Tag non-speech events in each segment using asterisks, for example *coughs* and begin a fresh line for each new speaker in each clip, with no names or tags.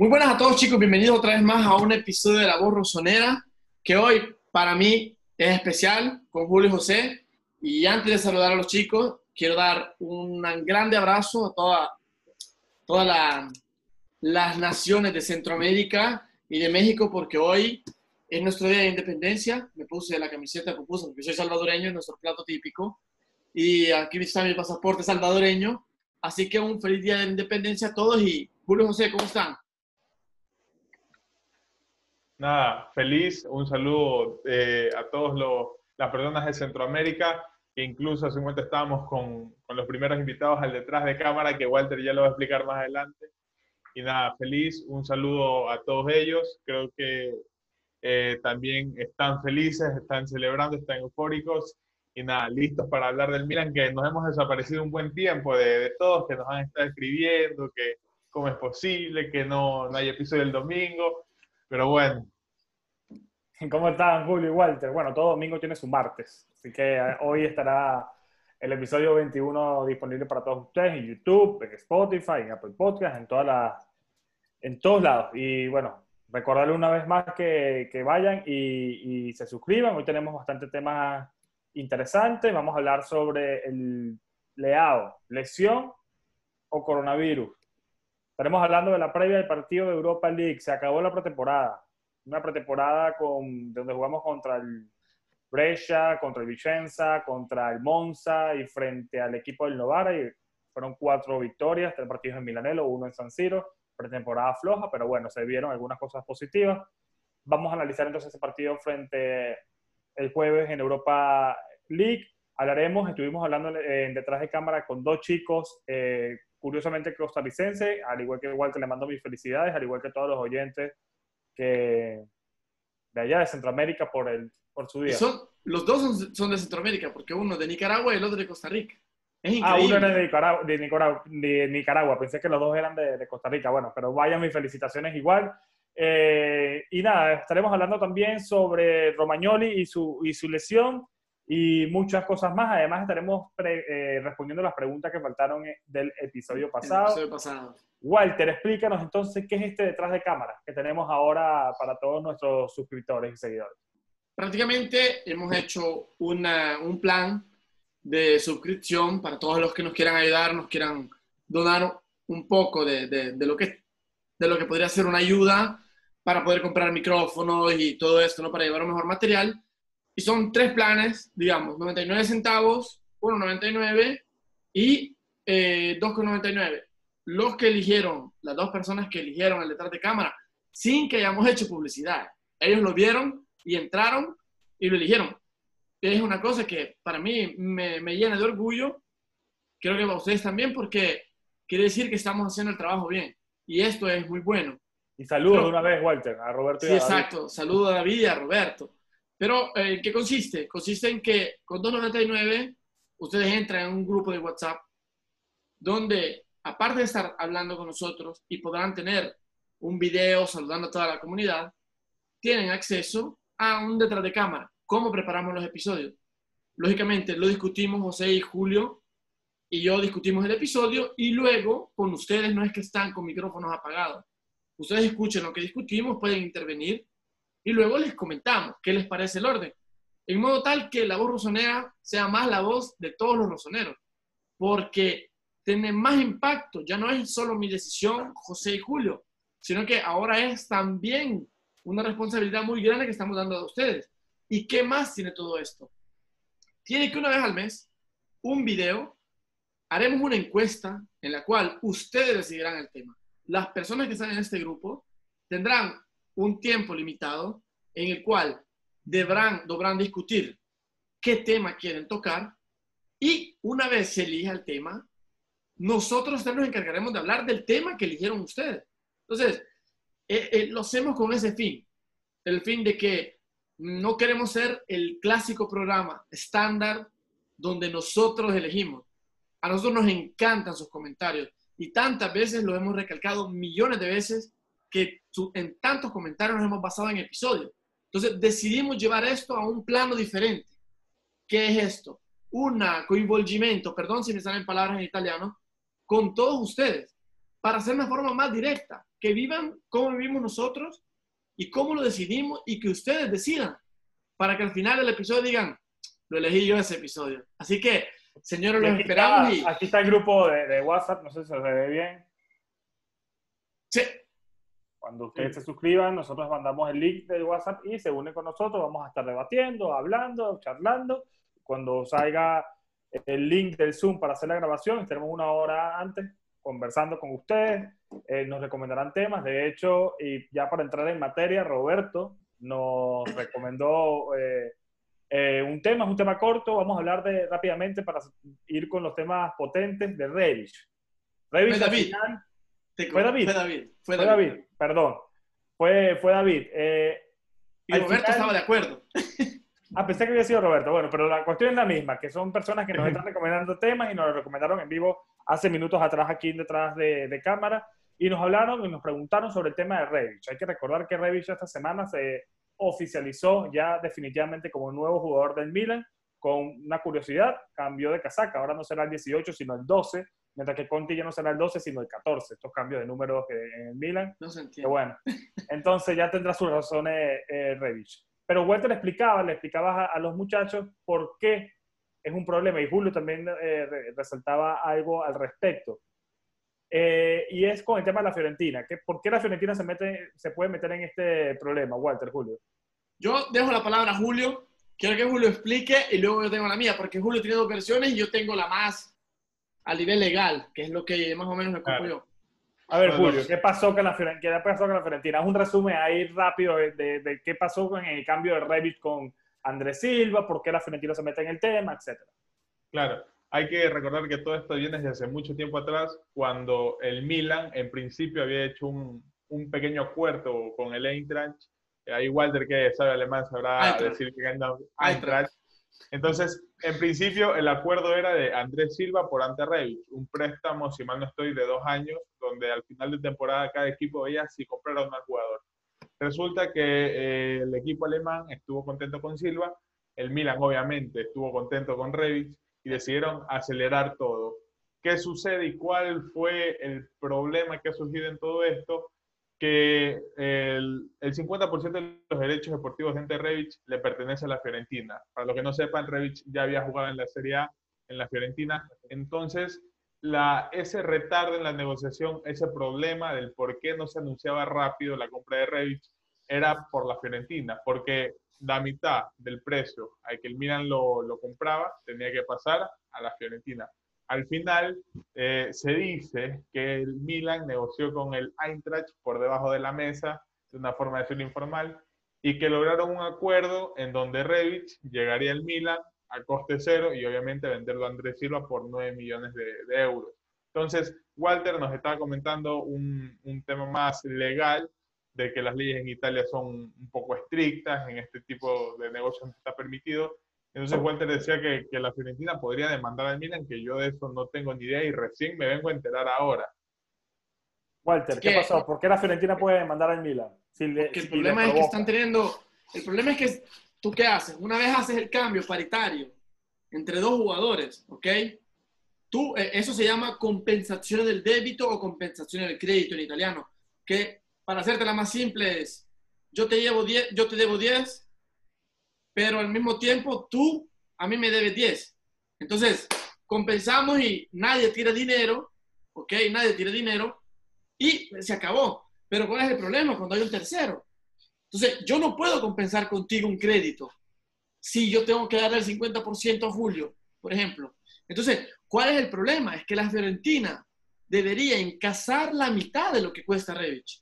Muy buenas a todos chicos, bienvenidos otra vez más a un episodio de La Voz Rosonera, que hoy para mí es especial con Julio y José. Y antes de saludar a los chicos, quiero dar un grande abrazo a toda, todas las naciones de Centroamérica y de México, porque hoy es nuestro día de independencia. Me puse la camiseta que puse porque soy salvadoreño, es nuestro plato típico. Y aquí está mi pasaporte salvadoreño. Así que un feliz día de independencia a todos y Julio José, ¿cómo están?
Nada, feliz, un saludo eh, a todas las personas de Centroamérica, que incluso hace un momento estábamos con, con, los primeros invitados al detrás de cámara, que Walter ya lo va a explicar más adelante. Y nada, feliz, un saludo a todos ellos, creo que eh, también están felices, están celebrando, están eufóricos. Y nada, listos para hablar del Milan, que nos hemos desaparecido un buen tiempo de, todos, que nos han estado escribiendo, que cómo es posible, que no, no hay episodio el domingo, pero bueno.
¿Cómo están Julio y Walter? Bueno, todo domingo tiene su martes, así que eh, hoy estará el episodio 21 disponible para todos ustedes en YouTube, en Spotify, en Apple Podcast, en, todas las, en todos lados. Y bueno, recordarle una vez más que, que vayan y, se suscriban. Hoy tenemos bastante temas interesante. Vamos a hablar sobre el leado, lesión o coronavirus. Estaremos hablando de la previa del partido de Europa League. Se acabó la pretemporada. Una pretemporada con, donde jugamos contra el Brescia, contra el Vicenza, contra el Monza y frente al equipo del Novara. Y fueron cuatro victorias, tres partidos en Milanelo, uno en San Siro. Pretemporada floja, pero bueno, se vieron algunas cosas positivas. Vamos a analizar entonces ese partido frente el jueves en Europa League. Hablaremos, estuvimos hablando eh, detrás de cámara con dos chicos, eh, curiosamente costarricenses, al igual que igual que le mando mis felicidades, al igual que todos los oyentes que de allá de Centroamérica por, el, por su día.
Son, los dos son, son, de Centroamérica, porque uno de Nicaragua y el otro de Costa Rica. Es increíble.
Ah, uno era de Nicaragua, de Nicaragua, de Nicaragua. pensé que los dos eran de, de Costa Rica. Bueno, pero vayan mis felicitaciones igual. Eh, y nada, estaremos hablando también sobre Romagnoli y su, y su lesión y muchas cosas más. Además, estaremos pre, eh, respondiendo las preguntas que faltaron del episodio pasado.
episodio pasado.
Walter, explícanos entonces qué es este detrás de cámara que tenemos ahora para todos nuestros suscriptores y seguidores.
Prácticamente hemos hecho una, un plan de suscripción para todos los que nos quieran ayudar, nos quieran donar un poco de, de, de lo, que, de lo que podría ser una ayuda para poder comprar micrófonos y todo esto, ¿no? Para llevar un mejor material. Y son tres planes, digamos, 99 centavos, 1,99 y eh, 2,99. Los que eligieron, las dos personas que eligieron el detrás de cámara, sin que hayamos hecho publicidad. Ellos lo vieron y entraron y lo eligieron. Es una cosa que para mí me, me llena de orgullo, creo que para ustedes también, porque quiere decir que estamos haciendo el trabajo bien. Y esto es muy bueno.
Y saludos de una vez, Walter, a Roberto y
sí,
a David.
exacto. Saludos a David y a Roberto. Pero, ¿en eh, qué consiste? Consiste en que con 2.99 ustedes entran en un grupo de WhatsApp donde, aparte de estar hablando con nosotros y podrán tener un video saludando a toda la comunidad, tienen acceso a un detrás de cámara. ¿Cómo preparamos los episodios? Lógicamente, lo discutimos José y Julio y yo discutimos el episodio y luego con ustedes no es que están con micrófonos apagados ustedes escuchen lo que discutimos, pueden intervenir y luego les comentamos qué les parece el orden. En modo tal que la voz rosonera sea más la voz de todos los rosoneros, porque tiene más impacto. Ya no es solo mi decisión, José y Julio, sino que ahora es también una responsabilidad muy grande que estamos dando a ustedes. ¿Y qué más tiene todo esto? Tiene que una vez al mes, un video, haremos una encuesta en la cual ustedes decidirán el tema las personas que están en este grupo tendrán un tiempo limitado en el cual deberán, deberán discutir qué tema quieren tocar y una vez se elija el tema, nosotros nos encargaremos de hablar del tema que eligieron ustedes. Entonces, eh, eh, lo hacemos con ese fin, el fin de que no queremos ser el clásico programa estándar donde nosotros elegimos. A nosotros nos encantan sus comentarios y tantas veces lo hemos recalcado millones de veces que en tantos comentarios nos hemos basado en episodios. Entonces decidimos llevar esto a un plano diferente. ¿Qué es esto? Un coinvolgimiento, perdón si me salen palabras en italiano, con todos ustedes, para hacer una forma más directa. que vivan cómo vivimos nosotros y cómo lo decidimos y que ustedes decidan para que al final del episodio digan, lo elegí yo ese episodio. Así que, señores, los esperamos. y...
Aquí está el grupo de, WhatsApp, no sé si se ve bien.
Sí.
Cuando ustedes se suscriban, nosotros mandamos el link de WhatsApp y se unen con nosotros. Vamos a estar debatiendo, hablando, charlando. Cuando salga el link del Zoom para hacer la grabación, estaremos una hora antes conversando con ustedes. Eh, nos recomendarán temas. De hecho, y ya para entrar en materia, Roberto nos *coughs* recomendó eh, eh, un tema, es un tema corto. Vamos a hablar de rápidamente para ir con los temas potentes de Revich.
Revich fue David.
¿Fue David?
Fue David.
Fue David. Perdón. Fue, fue David.
Eh, y Roberto estaba de acuerdo. *laughs*
Ah, pensé que había sido Roberto. Bueno, pero la cuestión es la misma, que son personas que nos *laughs* están recomendando temas y nos lo recomendaron en vivo hace minutos atrás aquí detrás de, de cámara y nos hablaron y nos preguntaron sobre el tema de Revich. Hay que recordar que Revich esta semana se oficializó ya definitivamente como nuevo jugador del Milan, con una curiosidad, cambió de casaca, ahora no será el 18 sino el 12, mientras que Conti ya no será el 12 sino el 14, estos cambios de números en el Milan.
No se entiende.
bueno, entonces ya tendrá sus razones eh, Revich. Pero Walter explicaba, le explicaba a, los muchachos por qué es un problema y Julio también eh, resaltaba algo al respecto. Eh, y es con el tema de la Fiorentina. ¿Qué, ¿Por qué la Fiorentina se, mete, se puede meter en este problema, Walter, Julio?
Yo dejo la palabra a Julio. Quiero que Julio explique y luego yo tengo la mía, porque Julio tiene dos versiones y yo tengo la más a nivel legal, que es lo que más o menos me ocupo yo.
A ver, Julio, ¿qué pasó con la, ¿qué pasó con la Fiorentina? un resumen ahí rápido de, de, qué pasó con el cambio de Revit con Andrés Silva, por qué la Fiorentina se mete en el tema, etcétera.
Claro hay que recordar que todo esto viene desde hace mucho tiempo atrás, cuando el Milan en principio había hecho un, un pequeño acuerdo con el Eintracht. Ahí Walter, que sabe alemán, sabrá decir que no, Eintracht. Entonces, en principio, el acuerdo era de Andrés Silva por Ante Rebic, un préstamo, si mal no estoy, de dos años, donde al final de temporada cada equipo veía si compraron al jugador. Resulta que eh, el equipo alemán estuvo contento con Silva, el Milan obviamente estuvo contento con Rebic, y decidieron acelerar todo. ¿Qué sucede y cuál fue el problema que ha surgido en todo esto? Que el, el 50% de los derechos deportivos de Ente Revich le pertenece a la Fiorentina. Para los que no sepan, Revich ya había jugado en la Serie A en la Fiorentina. Entonces, la, ese retardo en la negociación, ese problema del por qué no se anunciaba rápido la compra de Revich, era por la Fiorentina, porque la mitad del precio al que el Milan lo, lo compraba tenía que pasar a la Fiorentina. Al final eh, se dice que el Milan negoció con el Eintracht por debajo de la mesa, de una forma de informal, y que lograron un acuerdo en donde Revich llegaría al Milan a coste cero y obviamente venderlo a Andrés Silva por 9 millones de, de euros. Entonces, Walter nos estaba comentando un, un tema más legal de que las leyes en Italia son un poco estrictas, en este tipo de negocios no está permitido. Entonces Walter decía que, que, la Fiorentina podría demandar al Milan, que yo de eso no tengo ni idea y recién me vengo a enterar ahora.
Walter, ¿qué pasó? ¿Por qué la Fiorentina puede demandar al Milan?
el problema es que están teniendo, el problema es que tú qué haces, una vez haces el cambio paritario entre dos jugadores, ¿ok? Tú, eh, eso se llama compensación del débito o compensación del crédito en italiano, que para hacerte la más simple es, yo te, llevo 10, yo te debo 10, pero al mismo tiempo tú a mí me debes 10. Entonces, compensamos y nadie tira dinero, ¿ok? Nadie tira dinero y se acabó. Pero ¿cuál es el problema cuando hay un tercero? Entonces, yo no puedo compensar contigo un crédito si yo tengo que darle el 50% a Julio, por ejemplo. Entonces, ¿cuál es el problema? Es que la Fiorentina debería encasar la mitad de lo que cuesta Revich.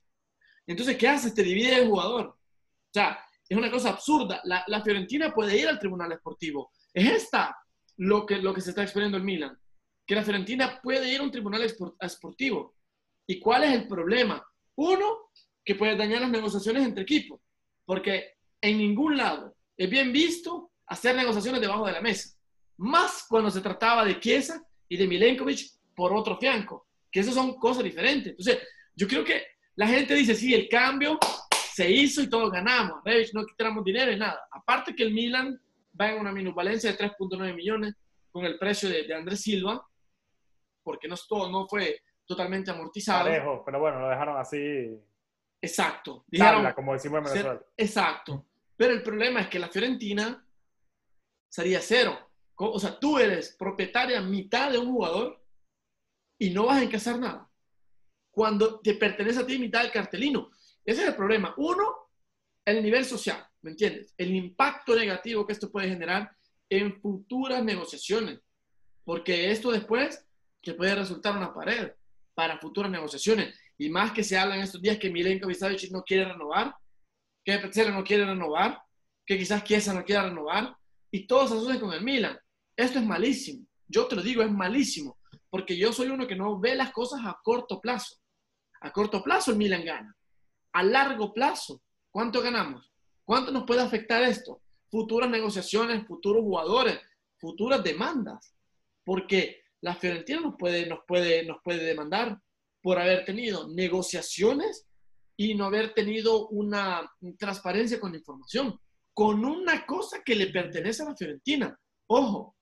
Entonces, ¿qué haces? Te divide el jugador. O sea, es una cosa absurda. La, Fiorentina puede ir al tribunal esportivo. Es esta lo que, se está exponiendo en Milan. Que la Fiorentina puede ir a un tribunal esportivo. ¿Y cuál es el problema? Uno, que puede dañar las negociaciones entre equipos. Porque en ningún lado es bien visto hacer negociaciones debajo de la mesa. Más cuando se trataba de Chiesa y de Milenkovic por otro fianco. Que esas son cosas diferentes. Entonces, yo creo que la gente dice, sí, el cambio se hizo y todos ganamos. Revich no quitamos dinero y nada. Aparte que el Milan va en una minusvalencia de 3.9 millones con el precio de, Andrés Silva, porque no, todo, no fue totalmente amortizado.
Parejo, pero bueno, lo dejaron así.
Exacto.
Dijeron, como decimos en Venezuela.
exacto. Pero el problema es que la Fiorentina sería cero. O sea, tú eres propietaria mitad de un jugador y no vas a encasar nada. Cuando te pertenece a ti mitad del cartelino. Ese es el problema. Uno, el nivel social, ¿me entiendes? El impacto negativo que esto puede generar en futuras negociaciones. Porque esto después que puede resultar una pared para futuras negociaciones. Y más que se habla en estos días que Milenko Savic no quiere renovar, que Petzela no quiere renovar, que quizás Chiesa no quiera renovar, y todos se asocian con el Milan. Esto es malísimo. Yo te lo digo, es malísimo. Porque yo soy uno que no ve las cosas a corto plazo. A corto plazo el Milan gana. A largo plazo, ¿cuánto ganamos? ¿Cuánto nos puede afectar esto? Futuras negociaciones, futuros jugadores, futuras demandas. Porque la Fiorentina nos puede, nos puede, nos puede demandar por haber tenido negociaciones y no haber tenido una transparencia con la información, con una cosa que le pertenece a la Fiorentina. Ojo,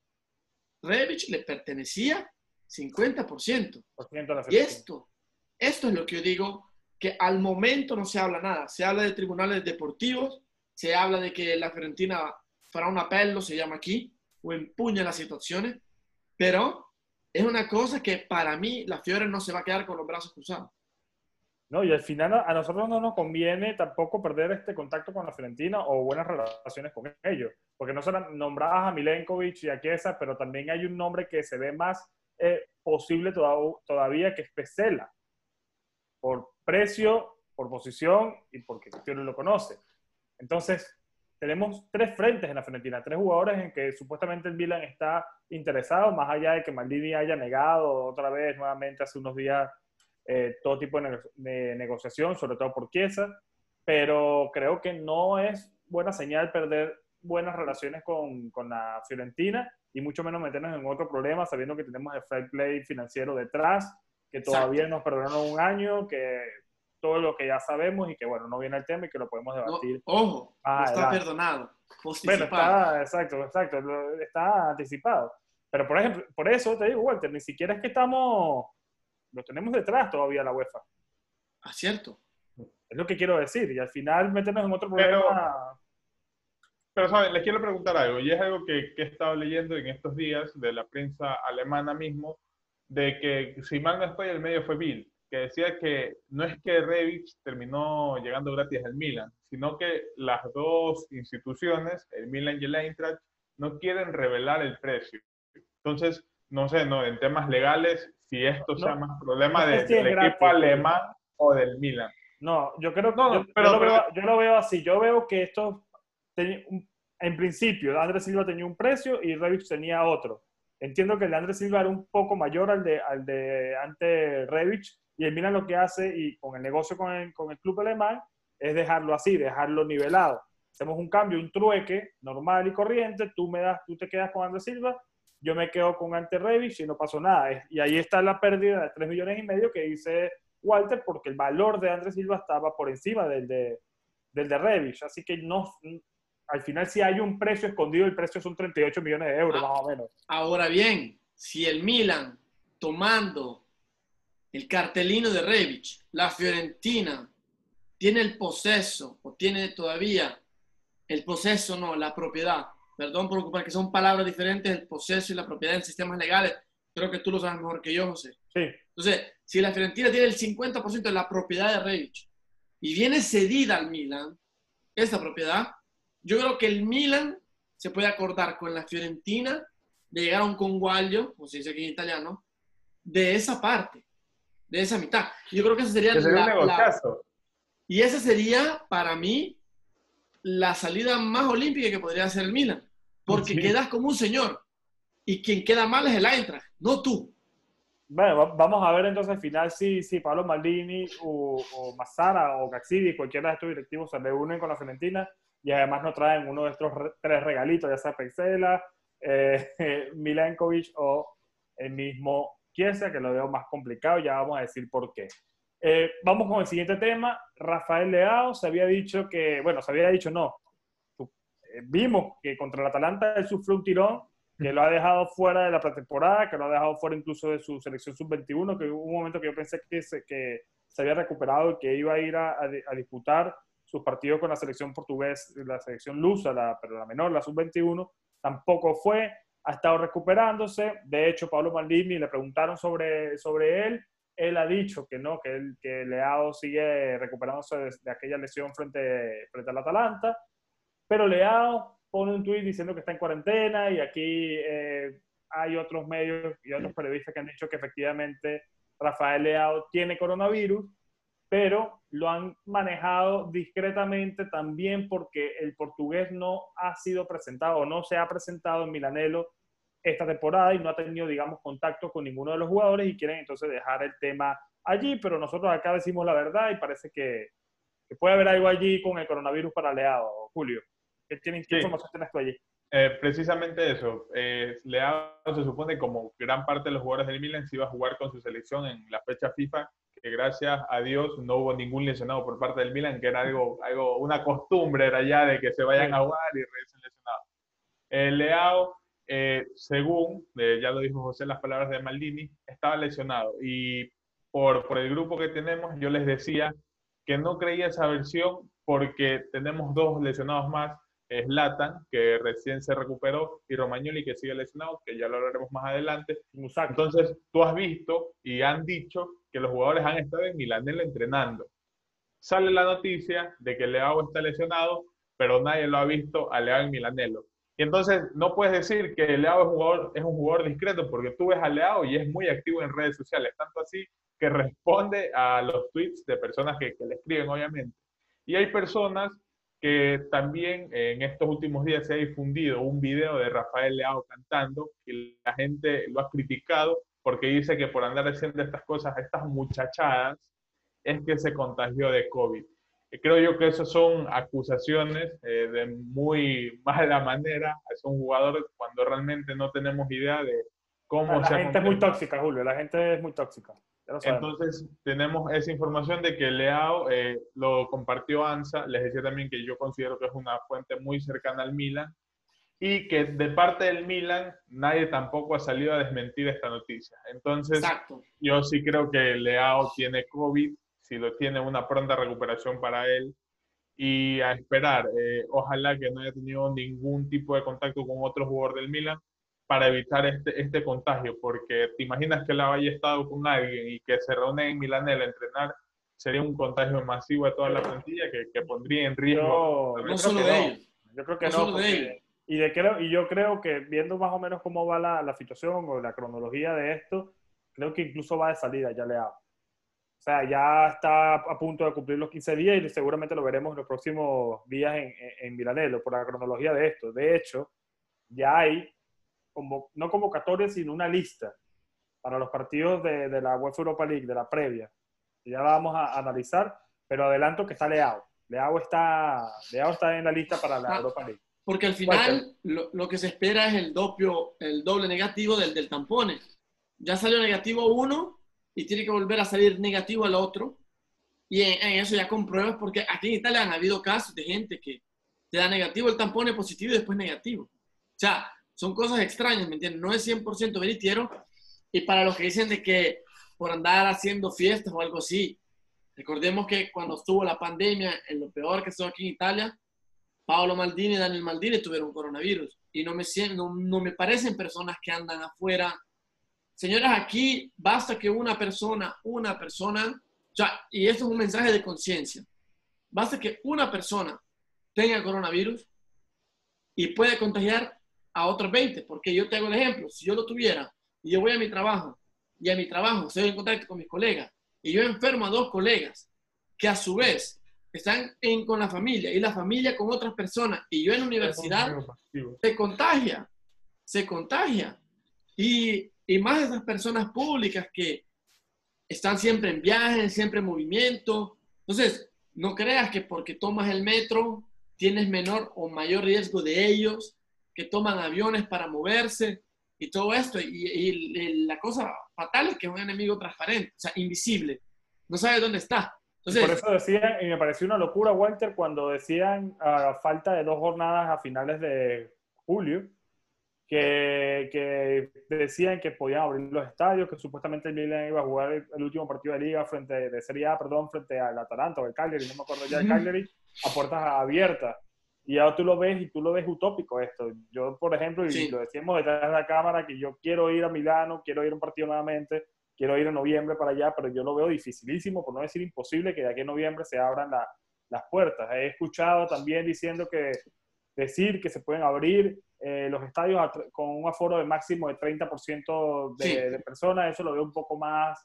Rebic le pertenecía 50%.
Por ciento de la
Y esto, esto es lo que yo digo, que al momento no se habla nada. Se habla de tribunales deportivos, se habla de que la Fiorentina fará un apelo, se llama aquí, o empuña las situaciones, pero es una cosa que para mí la Fiore no se va a quedar con los brazos cruzados.
No, y al final a nosotros no nos conviene tampoco perder este contacto con la Fiorentina o buenas relaciones con ellos, porque no solo nombrabas a Milenkovic y a Chiesa, pero también hay un nombre que se ve más eh, posible toda- todavía que es Pesela, por precio, por posición y porque Fiore lo conoce. Entonces, tenemos tres frentes en la Fiorentina, tres jugadores en que supuestamente el Milan está interesado, más allá de que Maldini haya negado otra vez nuevamente hace unos días eh, todo tipo de, nego- de negociación, sobre todo por Chiesa, pero creo que no es buena señal perder buenas relaciones con, con la Fiorentina y mucho menos meternos en otro problema sabiendo que tenemos el fair play financiero detrás, que todavía nos perdonaron un año, que todo lo que ya sabemos y que bueno, no viene el tema y que lo podemos
No,
debatir.
ojo, no está perdonado,
Bueno, está, exacto, exacto, está anticipado. Pero por ejemplo, por eso te digo, Walter, ni siquiera es que estamos, lo tenemos detrás todavía la UEFA.
Ah, cierto.
Es lo que quiero decir. Y al final meternos en otro
Pero-
problema.
Pero, ¿saben? Les quiero preguntar algo, y es algo que, que he estado leyendo en estos días de la prensa alemana mismo, de que si mal no estoy, el medio fue Bill, que decía que no es que Rebic terminó llegando gratis al Milan, sino que las dos instituciones, el Milan y el Eintracht, no quieren revelar el precio. Entonces, no sé, no, en temas legales, si esto sea
No,
más problema
no sé
de-
si es
del
gratis,
equipo alemán o del Milan.
No, yo creo que
No,
yo, yo
pero-
lo
pero-
veo, yo lo veo así. Yo veo que esto tenía un- en principio, Andrés Silva tenía un precio y Rebic tenía otro. Entiendo que el de Andrés Silva era un poco mayor al de, al de ante Rebic y el Milan lo que hace y con el negocio con el, con el club alemán es dejarlo así, dejarlo nivelado. Hacemos un cambio, un trueque normal y corriente, tú me das, tú te quedas con Andrés Silva, yo me quedo con ante Rebic y no pasó nada. Y ahí está la pérdida de 3 millones y medio que dice Walter porque el valor de Andrés Silva estaba por encima del de, del de Rebic. Así que no, al final si hay un precio escondido, el precio son 38 millones de euros
Ah.
más o menos.
Ahora bien, si el Milan, tomando el cartelino de Rebic, la Fiorentina, tiene el poseso, o tiene todavía el poseso, no, la propiedad, perdón por ocupar, que son palabras diferentes, el poseso y la propiedad en sistemas legales, creo que tú lo sabes mejor que yo, José.
Sí,
Entonces, si la Fiorentina tiene el 50% de la propiedad de Rebic y viene cedida al Milan, esta propiedad, yo creo que el Milan se puede acordar con la Fiorentina de llegar a un conguaglio, como se dice aquí en italiano, de esa parte, de esa mitad. Yo creo que esa sería la- la, y esa sería, para mí, la salida más olímpica que podría hacer el Milan. Porque
Sí.
quedas como un señor. Y quien queda mal es el Eintracht, no tú.
Bueno, va- vamos a ver entonces al final si, si Pablo Maldini o, o Massara o Gaxidi, cualquiera de estos directivos se reúnen con la Fiorentina y además nos traen uno de estos re- tres regalitos, ya sea Pexela, eh, *laughs* Milenkovic o el mismo Chiesa, que lo veo más complicado, ya vamos a decir por qué. Eh, vamos con el siguiente tema. Rafael Leao se había dicho que, bueno, se había dicho no. Eh, vimos que contra el Atalanta él sufrió un tirón que lo ha dejado fuera de la pretemporada, que lo ha dejado fuera incluso de su selección sub-21, que hubo un momento que yo pensé que se, que se había recuperado y que iba a ir a, a, disputar sus partidos con la selección portuguesa, la selección lusa, la, pero la menor, la sub-21, tampoco fue, ha estado recuperándose. De hecho, Pablo Maldini le preguntaron sobre, sobre él, él ha dicho que no, que, él, que Leao sigue recuperándose de, de, aquella lesión frente, frente al Atalanta, pero Leao pone un tuit diciendo que está en cuarentena y aquí eh, hay otros medios y otros periodistas que han dicho que efectivamente Rafael Leao tiene coronavirus, pero lo han manejado discretamente también porque el portugués no ha sido presentado o no se ha presentado en Milanelo esta temporada y no ha tenido, digamos, contacto con ninguno de los jugadores y quieren entonces dejar el tema allí, pero nosotros acá decimos la verdad y parece que, que puede haber algo allí con el coronavirus para Leao, Julio. ¿Qué, tienes, qué información tienes tú allí?
Eh, precisamente eso. Eh, Leao se supone como gran parte de los jugadores del Milan se iba a jugar con su selección en la fecha FIFA, que gracias a Dios no hubo ningún lesionado por parte del Milan, que era algo, algo una costumbre era ya de que se vayan a jugar y regresen lesionados. Eh, Leao, eh, según, ya lo dijo José las palabras de Maldini, estaba lesionado y por, por el grupo que tenemos yo les decía que no creía esa versión porque tenemos dos lesionados más es Latan, que recién se recuperó, y Romagnoli, que sigue lesionado, que ya lo hablaremos más adelante. Entonces, tú has visto y han dicho que los jugadores han estado en Milanello entrenando. Sale la noticia de que Leao está lesionado, pero nadie lo ha visto a Leao en Milanello. Y entonces no puedes decir que Leao es un jugador, es un jugador discreto, porque tú ves a Leao y es muy activo en redes sociales, tanto así que responde a los tweets de personas que, que le escriben, obviamente. Y hay personas que también en estos últimos días se ha difundido un video de Rafael Leao cantando y la gente lo ha criticado porque dice que por andar haciendo estas cosas, estas muchachadas, es que se contagió de COVID. creo yo que esas son acusaciones eh, de muy *laughs* mala manera a un jugador cuando realmente no tenemos idea de cómo
la gente es muy tóxica, Julio, la gente es muy tóxica.
Entonces, tenemos esa información de que Leao eh, lo compartió ANSA. Les decía también que yo considero que es una fuente muy cercana al Milan y que de parte del Milan nadie tampoco ha salido a desmentir esta noticia. Entonces, yo sí creo que Leao tiene COVID, si lo tiene, una pronta recuperación para él y a esperar. Eh, ojalá que no haya tenido ningún tipo de contacto con otro jugador del Milan para evitar este, este contagio, porque te imaginas que la haya estado con alguien y que se reúne en Milanel a entrenar, sería un contagio masivo de toda la plantilla que, que pondría en riesgo.
Yo, no solo de ellos.
Yo creo que no. Y, de creo, y yo creo que viendo más o menos cómo va la, la, situación o la cronología de esto, creo que incluso va de salida, ya le hago. O sea, ya está a punto de cumplir los 15 días y seguramente lo veremos en los próximos días en, en, en por la cronología de esto. De hecho, ya hay como, no convocatoria, sino una lista para los partidos de, de la UEFA Europa League, de la previa. Ya la vamos a analizar, pero adelanto que está Leao. Leao está, Leao está en la lista para la ah, Europa League.
Porque al final lo, lo, que se espera es el, dopio, el doble negativo del, del tampone. Ya salió negativo uno y tiene que volver a salir negativo al otro. Y en, en, eso ya compruebas, porque aquí en Italia han habido casos de gente que te da negativo el tampone positivo y después negativo. O sea, son cosas extrañas, ¿me entiendes? No es 100% veritiero. Y para los que dicen de que por andar haciendo fiestas o algo así, recordemos que cuando estuvo la pandemia, en lo peor que estuvo aquí en Italia, Paolo Maldini y Daniel Maldini tuvieron coronavirus. Y no me, no, no me parecen personas que andan afuera. Señores, aquí basta que una persona, una persona, sea, y esto es un mensaje de conciencia, basta que una persona tenga coronavirus y puede contagiar a otros 20, porque yo te hago el ejemplo, si yo lo tuviera y yo voy a mi trabajo y a mi trabajo estoy en contacto con mis colegas y yo enfermo a dos colegas que a su vez están en, con la familia y la familia con otras personas y yo en la universidad se contagia, se contagia. Y, y más esas personas públicas que están siempre en viaje, siempre en movimiento. Entonces, no creas que porque tomas el metro tienes menor o mayor riesgo de ellos que toman aviones para moverse y todo esto. Y, la cosa fatal es que es un enemigo transparente, o sea, invisible. No sabe dónde está. Entonces,
por eso decía, y me pareció una locura, Walter, cuando decían a falta de dos jornadas a finales de julio, que, que, decían que podían abrir los estadios, que supuestamente el Milan iba a jugar el, último partido de liga frente de Serie A, perdón, frente al Atalanta o el Cagliari, no me acuerdo ya del Cagliari, a puertas abiertas. Y ahora tú lo ves y tú lo ves utópico esto. Yo, por ejemplo, y lo decíamos detrás de la cámara, que yo quiero ir a Milano, quiero ir a un partido nuevamente, quiero ir en noviembre para allá, pero yo lo veo dificilísimo, por no decir imposible, que de aquí en noviembre se abran las puertas. He escuchado también diciendo que decir que se pueden abrir eh, los estadios con un aforo de máximo de 30% de, de, personas, eso lo veo un poco más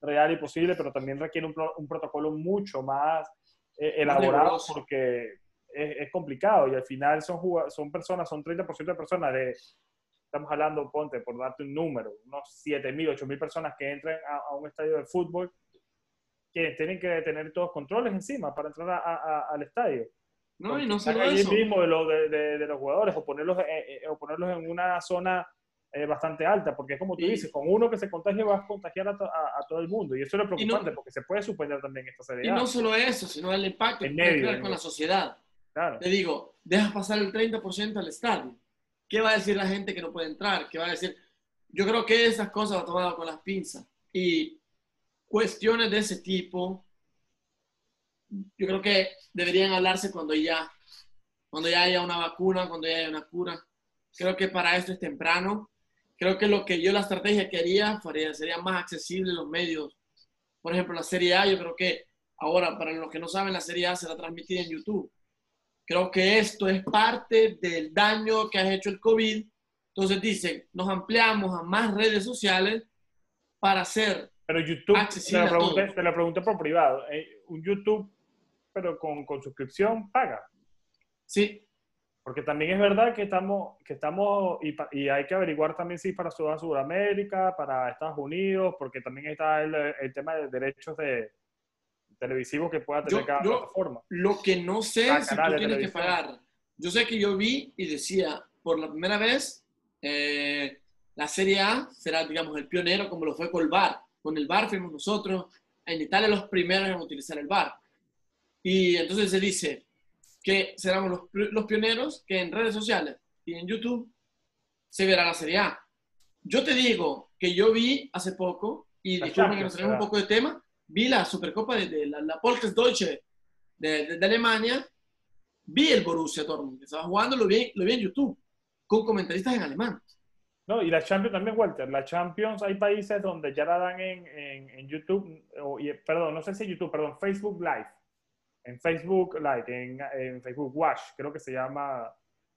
real y posible, pero también requiere un, un protocolo mucho más eh, elaborado porque es, es, complicado y al final son, son personas, son 30% de personas de, estamos hablando, ponte, por darte un número, unos 7.000, 8.000 personas que entren a, un estadio de fútbol que tienen que tener todos controles encima para entrar a, al estadio.
No, y no solo eso.
mismo de, de, de, los jugadores o ponerlos, eh, eh, o ponerlos en una zona eh, bastante alta, porque es como tú dices, con uno que se contagie vas a contagiar a, a, todo el mundo. Y eso es lo preocupante, porque se puede suspender también esta serie.
Y no solo eso, sino el impacto que puede crear con la sociedad. Claro. Te digo, dejas pasar el 30% al estadio. ¿Qué va a decir la gente que no puede entrar? ¿Qué va a decir? Yo creo que esas cosas han tomado con las pinzas. Y cuestiones de ese tipo yo creo que deberían hablarse cuando ya, cuando ya haya una vacuna, cuando ya haya una cura. Creo que para esto es temprano. Creo que lo que yo la estrategia quería sería más accesible los medios. Por ejemplo, la Serie A, yo creo que ahora, para los que no saben, la Serie A será transmitida en YouTube. Creo que esto es parte del daño que ha hecho el COVID. Entonces dicen, nos ampliamos a más redes sociales para hacer
pero YouTube, te lo pregunté por privado. Eh, un YouTube pero con, con suscripción paga.
Sí.
Porque también es verdad que estamos, que estamos y, y hay que averiguar también si para Sudamérica, para Estados Unidos, porque también está el, el tema de derechos de televisivos que pueda tener cada plataforma.
Lo que no sé es si tú tienes que pagar. Yo sé que yo vi y decía, por la primera vez, eh, la Serie A será, digamos, el pionero, como lo fue con el VAR. Con el VAR fuimos nosotros, en Italia los primeros en utilizar el VAR. Y entonces se dice que seremos los, los pioneros que en redes sociales y en YouTube se verá la Serie A. Yo te digo que yo vi hace poco, y disculpen que nos un poco de tema, vi la Supercopa de, la, la Deutsche de, de, Alemania, vi el Borussia Dortmund, que estaba jugando, lo vi, lo vi en YouTube, con comentaristas en alemán.
No, y la Champions también, Walter. La Champions hay países donde ya la dan en, en, en YouTube, o, y, perdón, no sé si YouTube, perdón, Facebook Live en Facebook Live, en, en, Facebook Watch, creo que se llama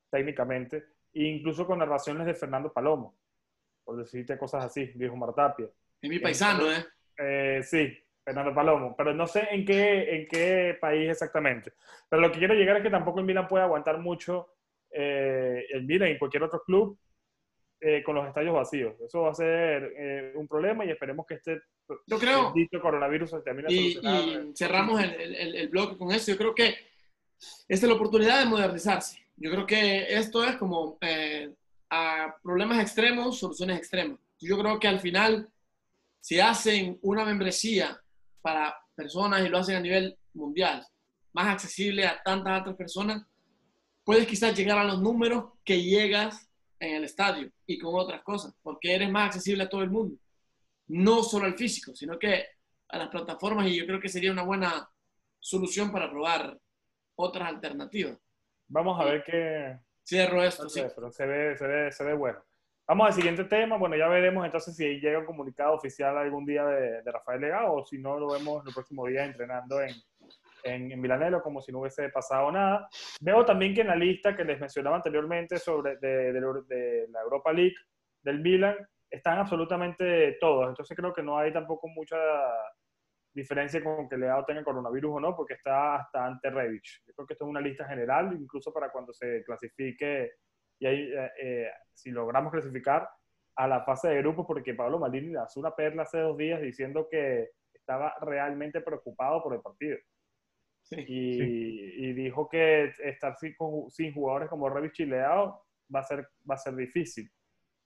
técnicamente, e incluso con narraciones de Fernando Palomo, por decirte cosas así, viejo Martapia.
Es mi paisano, ¿eh?
¿eh? Sí, Fernando Palomo, pero no sé en qué, en qué país exactamente. Pero lo que quiero llegar es que tampoco el Milan puede aguantar mucho eh, el Milan y cualquier otro club eh, con los estadios vacíos. Eso va a ser eh, un problema y esperemos que este
Yo creo,
coronavirus se termine
y, y cerramos el, el, el blog con eso. Yo creo que esta es la oportunidad de modernizarse. Yo creo que esto es como eh, a problemas extremos, soluciones extremas. Yo creo que al final, si hacen una membresía para personas y lo hacen a nivel mundial, más accesible a tantas otras personas, puedes quizás llegar a los números que llegas en el estadio y con otras cosas, porque eres más accesible a todo el mundo. No solo al físico, sino que a las plataformas y yo creo que sería una buena solución para probar otras alternativas.
Vamos a ver qué...
Cierro esto,
sí. Pero se ve, se, ve, se ve bueno. Vamos al siguiente tema. Bueno, ya veremos entonces si llega un comunicado oficial algún día de, de Rafael Legado o si no lo vemos el próximo día entrenando en, en, Milanelo como si no hubiese pasado nada. Veo también que en la lista que les mencionaba anteriormente sobre de, de, la Europa League del Milan están absolutamente todos. Entonces creo que no hay tampoco mucha diferencia con que Leao tenga coronavirus o no, porque está hasta ante Revich. Yo creo que esto es una lista general, incluso para cuando se clasifique y ahí, eh, eh, si logramos clasificar a la fase de grupos, porque Pablo Maldini lanzó una perla hace dos días diciendo que estaba realmente preocupado por el partido y, dijo que estar sin, sin jugadores como Revis Chileado va a ser, va a ser difícil.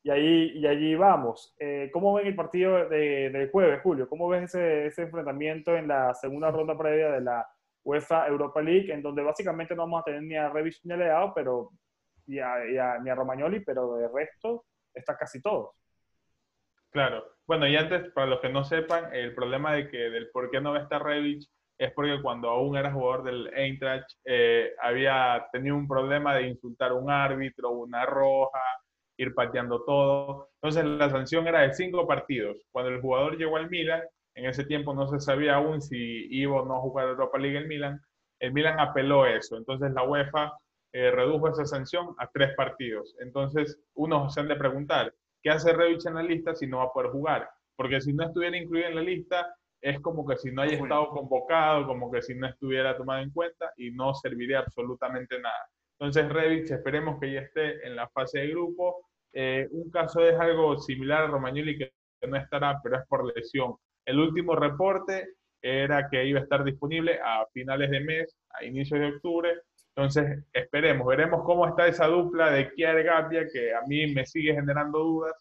Y, ahí, y allí vamos. Eh, ¿Cómo ven el partido de, del jueves, Julio? ¿Cómo ves ese, ese, enfrentamiento en la segunda ronda previa de la UEFA Europa League, en donde básicamente no vamos a tener ni a Revis ni a Leao, pero y a, y Romagnoli, pero de resto está casi todos.
Claro. Bueno, y antes, para los que no sepan, el problema de que del por qué no va a estar Rebic es porque cuando aún era jugador del Eintracht eh, había tenido un problema de insultar a un árbitro, una roja, ir pateando todo. Entonces la sanción era de cinco partidos. Cuando el jugador llegó al Milan, en ese tiempo no se sabía aún si iba o no a jugar Europa League el Milan. El Milan apeló eso. Entonces la UEFA eh, redujo esa sanción a tres partidos. Entonces unos se han de preguntar, ¿qué hace Rebic en la lista si no va a poder jugar? Porque si no estuviera incluido en la lista, es como que si no haya
Bueno.
estado convocado, como que si no estuviera tomado en cuenta y no serviría absolutamente nada. Entonces, Rebic, esperemos que ya esté en la fase de grupo. Eh, un caso es algo similar a Romagnoli, que no estará, pero es por lesión. El último reporte era que iba a estar disponible a finales de mes, a inicios de octubre. Entonces, esperemos, veremos cómo está esa dupla de Kier Gapia, que a mí me sigue generando dudas.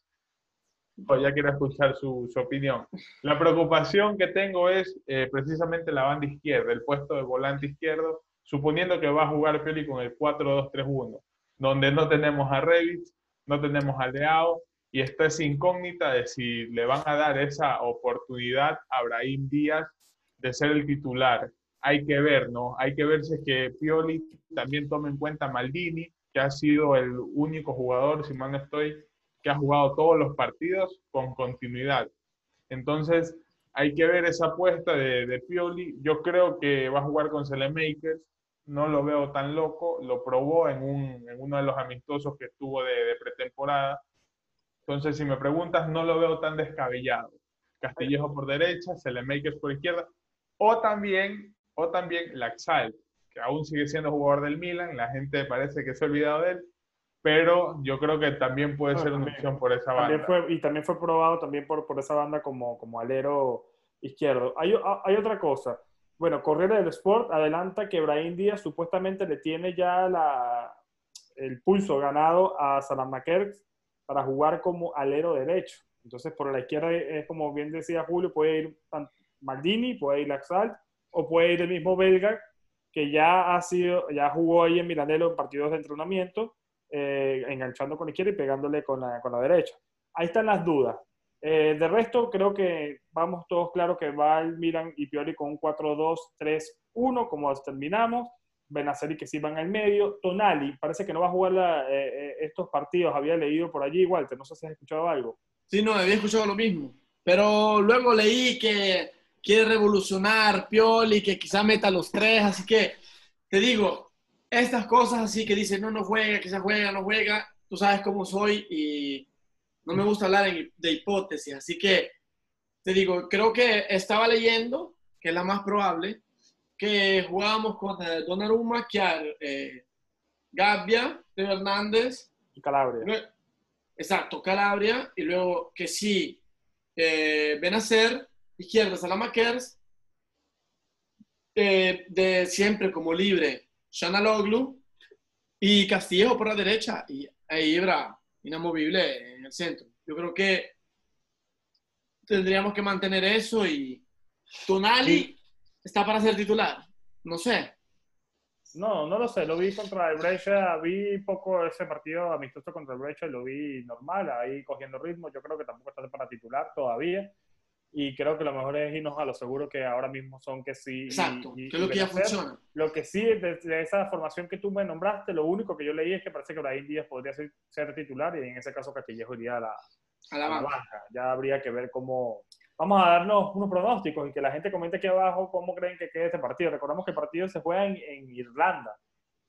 O ya quiero escuchar su, su opinión. La preocupación que tengo es eh, precisamente la banda izquierda, el puesto de volante izquierdo, suponiendo que va a jugar Pioli con el 4-2-3-1, donde no tenemos a Rebic, no tenemos a Leao, y está esa incógnita de si le van a dar esa oportunidad a Brahim Díaz de ser el titular. Hay que ver, ¿no? Hay que ver si es que Pioli también toma en cuenta a Maldini, que ha sido el único jugador, si mal no estoy, que ha jugado todos los partidos con continuidad. Entonces, hay que ver esa apuesta de, Pioli. Yo creo que va a jugar con Makers. No lo veo tan loco. Lo probó en, un, en uno de los amistosos que estuvo de, pretemporada. Entonces, si me preguntas, no lo veo tan descabellado. Castillejo por derecha, Makers por izquierda. O también, o también Laxalt, que aún sigue siendo jugador del Milan. La gente parece que se ha olvidado de él. Pero yo creo que también puede
No,
ser una opción por esa banda.
Fue, y también fue probado también por, por esa banda como, como alero izquierdo. Hay, hay otra cosa. Bueno, Corriere del Sport adelanta que Brahim Díaz supuestamente le tiene ya la, el pulso ganado a Salamakers para jugar como alero derecho. Entonces, por la izquierda es como bien decía Julio, puede ir Maldini, puede ir Laxalt, o puede ir el mismo Belga, que ya ha sido, ya jugó ahí en Milanelo en partidos de entrenamiento, eh, enganchando con la izquierda y pegándole con la, con la derecha. Ahí están las dudas. Eh, de resto, creo que vamos todos claros que va el Milan y Pioli con un 4-2-3-1, como terminamos. Benaceri que sí van al medio. Tonali, parece que no va a jugar la- eh, eh, estos partidos. Había leído por allí, Walter, no sé si has escuchado algo.
Sí, no, había escuchado lo mismo. Pero luego leí que quiere revolucionar Pioli, que quizá meta los tres, así que te digo, estas cosas así que dicen, no, no juega, quizá juega, no juega, tú sabes cómo soy y no me gusta hablar en- de hipótesis, así que te digo, creo que estaba leyendo, que es la más probable, que jugábamos con Donnarumma, Chiar, eh, Gabbia, Teo Hernández,
Y Calabria.
Exacto, Calabria, y luego que sí, eh, Benacer, izquierda Salamakers, eh, de siempre como libre, Shanaloglu, y Castillejo por la derecha, y e Ibra, inamovible en el centro. Yo creo que tendríamos que mantener eso y Tonali está para ser titular, no sé.
No, no lo sé, lo vi contra el Brescia, vi poco ese partido amistoso contra el Brescia lo vi normal, ahí cogiendo ritmo, yo creo que tampoco está para titular todavía y creo que lo mejor es irnos a lo seguro que ahora mismo son que sí. y-
Exacto,
y-
que es lo
y
que ya
Benacer.
funciona.
Lo que sí, de, de esa formación que tú me nombraste, lo único que yo leí es que parece que Brahim Díaz podría ser, ser titular y en ese caso Castillejo iría a la,
A la
a la
banca.
Ya habría que ver cómo... Vamos a darnos unos pronósticos y que la gente comente aquí abajo cómo creen que quede este partido. Recordamos que el partido se juega en, en Irlanda.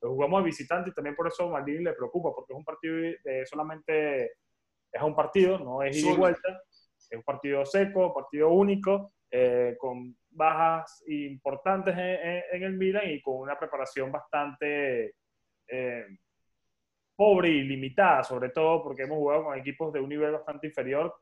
Lo jugamos de visitante y también por eso a Maldini le preocupa, porque es un partido eh, solamente... Es un partido, no es ida y vuelta. Es un partido seco, partido único, eh, con bajas importantes en, en- en el Milan y con una preparación bastante eh, pobre y limitada, sobre todo porque hemos jugado con equipos de un nivel bastante inferior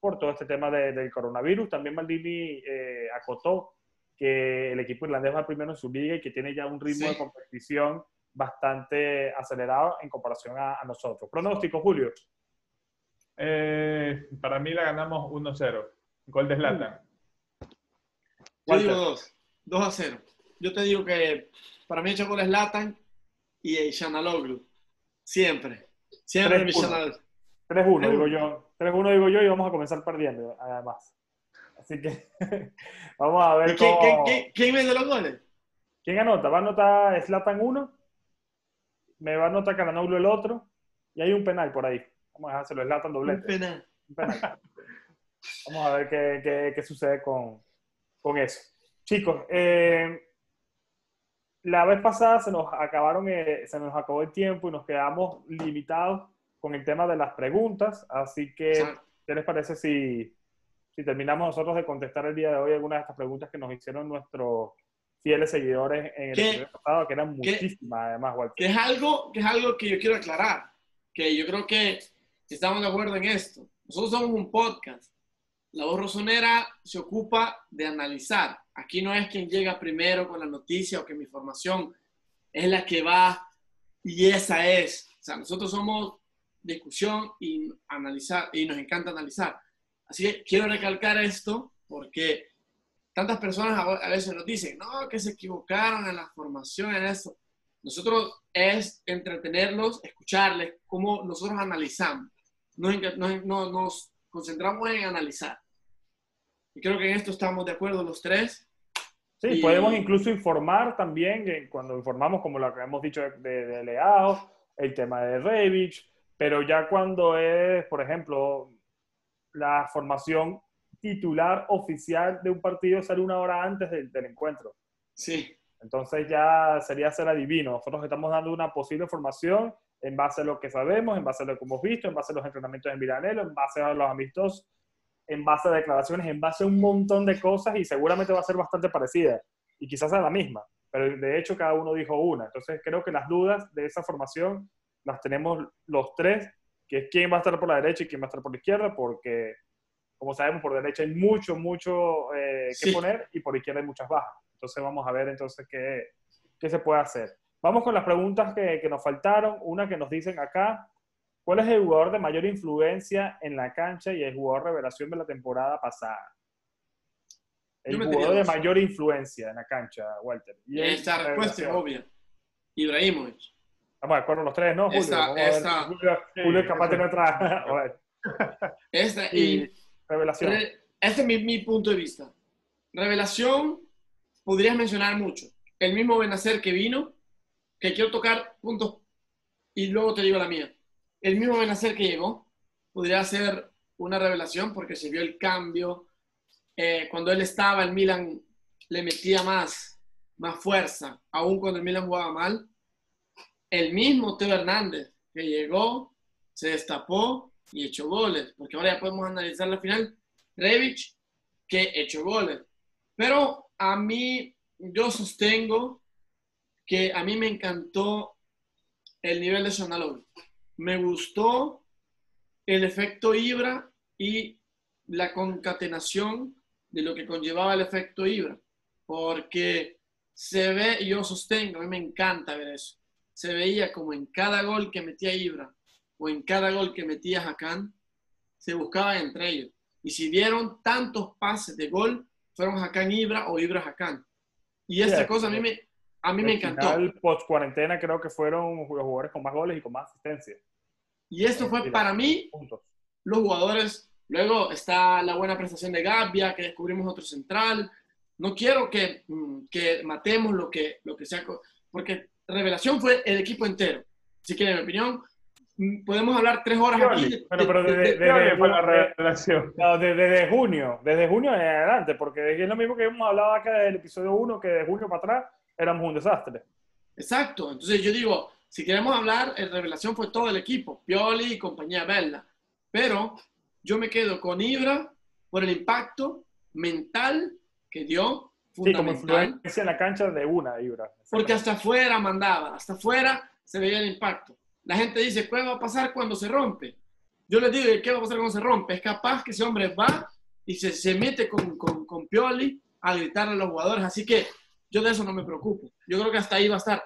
por todo este tema de- del coronavirus. También Maldini eh, acotó que el equipo irlandés va primero en su liga y que tiene ya un ritmo
Sí.
de competición bastante acelerado en comparación a, a nosotros. Pronóstico, Julio.
Eh, para mí la ganamos 1-0. Gol de Zlatan.
Yo
Walter.
digo dos. 2 a 0. Yo te digo que para mí hecho goles Latan y Shanaloglu. Siempre. Siempre
3-1. 3-1 digo yo. 3-1 digo yo y vamos a comenzar perdiendo, además. Así que *laughs* vamos a ver
¿Quién,
cómo...
quién, quién vende los goles?
¿Quién anota? Va a anotar Slatan uno, me va a anotar Calanoglu el otro, y hay un penal por ahí. Vamos a dejárselo, Slatan
Un
doblete.
penal.
Un penal. Vamos a ver qué, qué- qué sucede con, con eso. Chicos, eh, la vez pasada se nos acabaron, eh, se nos acabó el tiempo y nos quedamos limitados con el tema de las preguntas, así que
Exacto.
¿qué les parece si, si terminamos nosotros de contestar el día de hoy algunas de estas preguntas que nos hicieron nuestros fieles seguidores en el episodio pasado, que eran muchísimas además, Walter.
que es algo que es algo que yo quiero aclarar, que yo creo que estamos de acuerdo en esto. Nosotros somos un podcast. La voz rosonera se ocupa de analizar. Aquí no es quien llega primero con la noticia o que mi información es la que va y esa es. O sea, nosotros somos discusión y analizar y nos encanta analizar. Así que quiero recalcar esto porque tantas personas a veces nos dicen, no, que se equivocaron en la formación, en eso. Nosotros es entretenerlos, escucharles, cómo nosotros analizamos. Nos, nos- concentramos en analizar. Y creo que en esto estamos de acuerdo los tres.
Sí,
Y-
podemos incluso informar también, cuando informamos, como lo que hemos dicho de, de Leao, el tema de Revich, pero ya cuando es, por ejemplo, la formación titular oficial de un partido sale una hora antes del, del encuentro.
Sí,
Entonces ya sería ser adivino. Nosotros estamos dando una posible formación en base a lo que sabemos, en base a lo que hemos visto, en base a los entrenamientos en Miranelo, en base a los amistosos, en base a declaraciones, en base a un montón de cosas y seguramente va a ser bastante parecida y quizás sea la misma, pero de hecho cada uno dijo una. Entonces creo que las dudas de esa formación las tenemos los tres, que es quién va a estar por la derecha y quién va a estar por la izquierda, porque como sabemos por derecha hay mucho, mucho eh, que
Sí.
poner y por izquierda hay muchas bajas. Entonces vamos a ver entonces qué, qué se puede hacer. Vamos con las preguntas que, que nos faltaron. Una que nos dicen acá, ¿cuál es el jugador de mayor influencia en la cancha y el jugador revelación de la temporada pasada? El jugador de mayor influencia en la cancha, Walter.
y respuesta es obvia. Ibrahimovic.
Estamos de acuerdo los tres, ¿no, Julio?
Esta-
Vamos a ver.
esta-
Julio,
Sí,
Julio es capaz de otra *laughs* a ver,
Esta,
y
y
revelación.
Re- Este es mi, mi punto de vista. Revelación, podrías mencionar mucho. El mismo Benacer que vino, que quiero tocar puntos y luego te digo la mía. El mismo Benacer que llegó, podría ser una revelación porque se vio el cambio. Eh, cuando él estaba, el Milan le metía más, más fuerza, aún cuando el Milan jugaba mal. El mismo Teo Hernández, que llegó, se destapó y echó goles, porque ahora ya podemos analizar la final. Revich, que echó goles. Pero a mí, yo sostengo que a mí me encantó el nivel de Sonaloglu. Me gustó el efecto Ibra y la concatenación de lo que conllevaba el efecto Ibra. Porque se ve, y yo sostengo, a mí me encanta ver eso. Se veía como en cada gol que metía Ibra o en cada gol que metía Hakan, se buscaban entre ellos. Y si dieron tantos pases de gol, fueron Hakan Ibra o Ibra Hakan. Y esta
Sí,
cosa a mí me, a mí me encantó.
final, post cuarentena, creo que fueron los jugadores con más goles y con más asistencia.
Y esto fue para mí
Puntos.
los jugadores. Luego está la buena prestación de Gabia, que descubrimos otro central. No quiero que, mm, que matemos lo que, lo que sea, porque revelación fue el equipo entero. Así que, en mi opinión, mm, podemos hablar tres horas aquí. De-
pero-
de-
pero
de-
de-
de-
de-
Creo que fue la
de-
revelación.
No, de- desde junio, desde junio en adelante, porque es lo mismo que hemos hablado acá del episodio 1, que de junio para atrás éramos un desastre.
Exacto. Entonces yo digo, si queremos hablar, el revelación fue todo el equipo, Pioli y compañía Bella. Pero yo me quedo con Ibra por el impacto mental que dio,
Sí, como en la cancha de una, Ibra.
porque hasta afuera mandaba, hasta afuera se veía el impacto. La gente dice, ¿qué va a pasar cuando se rompe? Yo les digo, ¿qué va a pasar cuando se rompe? Es capaz que ese hombre va y se, se mete con, con, con Pioli a gritarle a los jugadores, así que yo de eso no me preocupo. Yo creo que hasta ahí va a estar.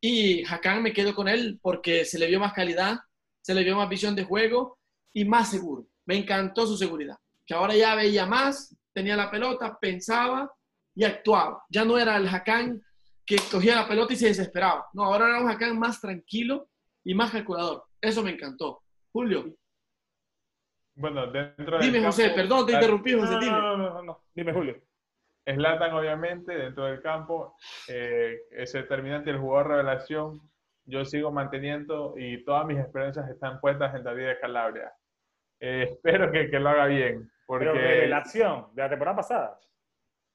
Y Hakan me quedo con él porque se le vio más calidad, se le vio más visión de juego y más seguro. Me encantó su seguridad, que ahora ya veía más, tenía la pelota, pensaba y actuaba. Ya no era el Hakan que cogía la pelota y se desesperaba. No, ahora era un Hakan más tranquilo y más calculador. Eso me encantó. Julio.
Bueno, dentro del
Dime, José,
campo-
perdón, te
la-
interrumpí, José,
no, no, no, no. Dime, Julio.
Zlatan, obviamente, dentro del campo, eh, es el terminante, el jugador revelación. Yo sigo manteniendo y todas mis esperanzas están puestas en David de Calabria. Eh, *laughs* espero que, que lo haga bien, porque...
Pero revelación de la temporada pasada.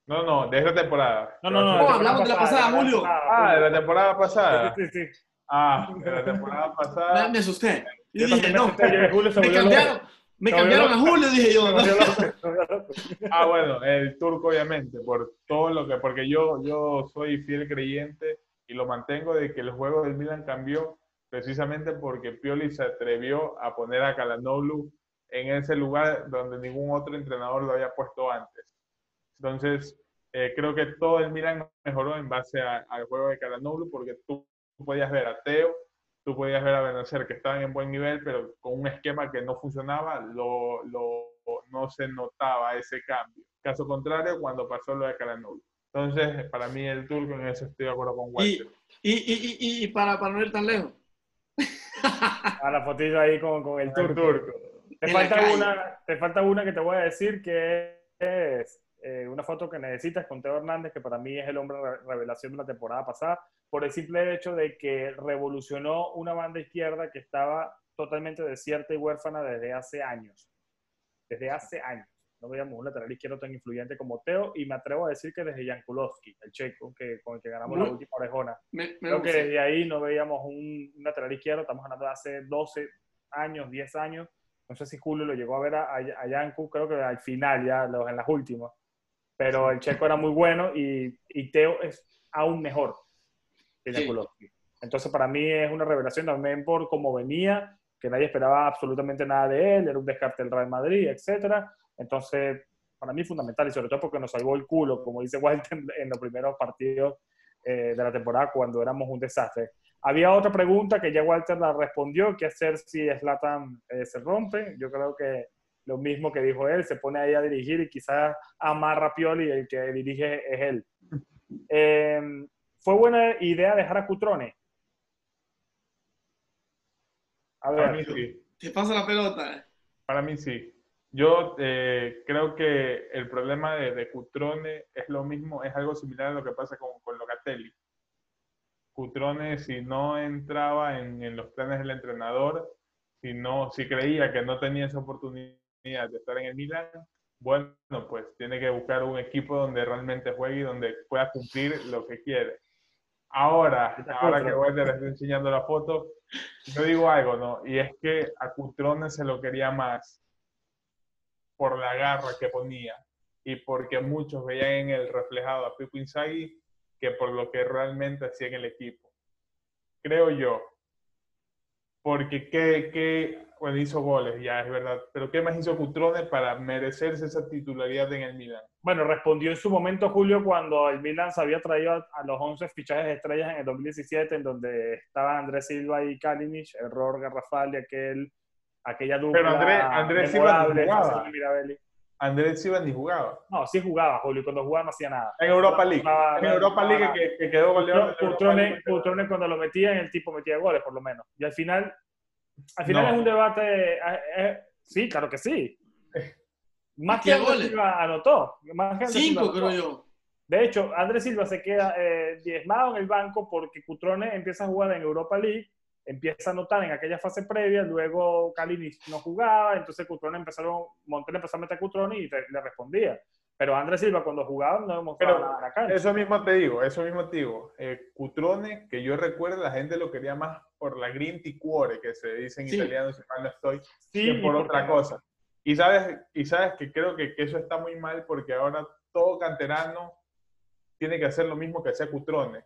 No, no, de esta temporada.
No, no, no.
Hablamos de la pasada,
de la
Julio.
pasada,
Ah, de la temporada pasada.
Sí, sí, sí.
Ah, de la temporada
Me,
pasada. *laughs*
me asusté. Y
Yo
dije,
me
no,
yo,
me
volvió
cambiaron. Me cambiaron a Julio, dije yo. *laughs*
Ah, bueno, el turco, obviamente, por todo lo que. Porque yo, yo soy fiel creyente y lo mantengo de que el juego del Milan cambió precisamente porque Pioli se atrevió a poner a Calanoglu en ese lugar donde ningún otro entrenador lo había puesto antes. Entonces, eh, creo que todo el Milan mejoró en base al juego de Calanoglu porque tú podías ver a Teo, tú podías ver a Benacer que estaban en buen nivel, pero con un esquema que no funcionaba, lo, lo- no se notaba ese cambio. Caso contrario, cuando pasó lo de Calanoglu. Entonces, para mí el turco en eso estoy de acuerdo con Walter.
y, y, y, y para, para no ir tan lejos.
A *laughs* la fotito ahí con, con el
El
turco. Te
En
falta, una, te falta una que te voy a decir que es eh, una foto que necesitas con Teo Hernández, que para mí es el hombre re- revelación de la temporada pasada, por el simple hecho de que revolucionó una banda izquierda que estaba totalmente desierta y huérfana desde hace años. Desde hace años. No veíamos un lateral izquierdo tan influyente como Teo, y me atrevo a decir que desde Jan Kulowski, el checo, que, con el que ganamos la última orejona.
Me, me
Creo que desde ahí no veíamos un, un lateral izquierdo, estamos hablando de hace 12 años, 10 años. No sé si Julio lo llegó a ver a, a, a creo que al final, ya los, en las últimas. Pero el checo era muy bueno y, y Teo es aún mejor que
Sí.
Entonces, para mí es una revelación también por cómo venía, que nadie esperaba absolutamente nada de él, era un descarte del Real Madrid, etcétera. Entonces, para mí es fundamental y sobre todo porque nos salvó el culo, como dice Walter en, *laughs* en los primeros partidos eh, de la temporada cuando éramos un desastre. Había otra pregunta que ya Walter la respondió, ¿qué hacer si Slatan eh, se rompe? Yo creo que lo mismo que dijo él, se pone ahí a dirigir y quizás amarra a Pioli y el que dirige es él. Eh, ¿Fue buena idea dejar a Cutrone? A
Para mí
ver,
sí.
Te pasa la pelota.
Para mí sí. Yo eh, creo que el problema de, de Cutrone es lo mismo, es algo similar a lo que pasa con, con Locatelli. Cutrone, si no entraba en, en los planes del entrenador, si, no, si creía que no tenía esa oportunidad de estar en el Milan, bueno, pues tiene que buscar un equipo donde realmente juegue y donde pueda cumplir lo que quiere. Ahora, ahora que Walter está enseñando la foto, yo digo algo, ¿no? Y es que a Cutrone se lo quería más por la garra que ponía y porque muchos veían en el reflejado a Pipo Inzaghi que por lo que realmente hacía en el equipo. Creo yo. Porque qué, qué, bueno, hizo goles, ya es verdad, pero ¿qué más hizo Cutrone para merecerse esa titularidad en el Milan?
bueno, respondió en su momento Julio cuando el Milan se había traído a, a los 11 fichajes de estrellas en el 2017, en donde estaban Andrés Silva y Kalinic, error garrafal de aquel, aquella dupla
Pero Andrés- Andrés Silva jugaba. Andrés Silva ni jugaba.
No, sí jugaba, Julio, y cuando jugaba no hacía nada.
En Europa League.
Jugaba-
En Europa League que, que quedó goleador.
Cutrone, cuando lo metían, el tipo metía goles, por lo menos. Y al final, al final
No.
es un debate. eh, eh, sí, claro que sí. Más que Andrés
goles.
Silva anotó. Más que Andrés Silva
Cinco,
anotó.
creo yo.
De hecho, Andrés Silva se queda eh, diezmado en el banco porque Cutrone empieza a jugar en Europa League, empieza a anotar en aquella fase previa, luego Kalinic no jugaba, entonces Cutrone empezaron, Montero empezó a meter a Cutrone y le respondía. Pero Andrés Silva cuando jugaba no mostraba
Pero
la cancha.
Eso mismo te digo, eso mismo te digo. Eh, Cutrone, que yo recuerdo, la gente lo quería más por la grinti cuore, que se dice en
Sí.
italiano, si mal no estoy,
Sí,
que por otra cosa. Y sabes, y sabes que creo que, que eso está muy mal porque ahora todo canterano tiene que hacer lo mismo que hacía Cutrone.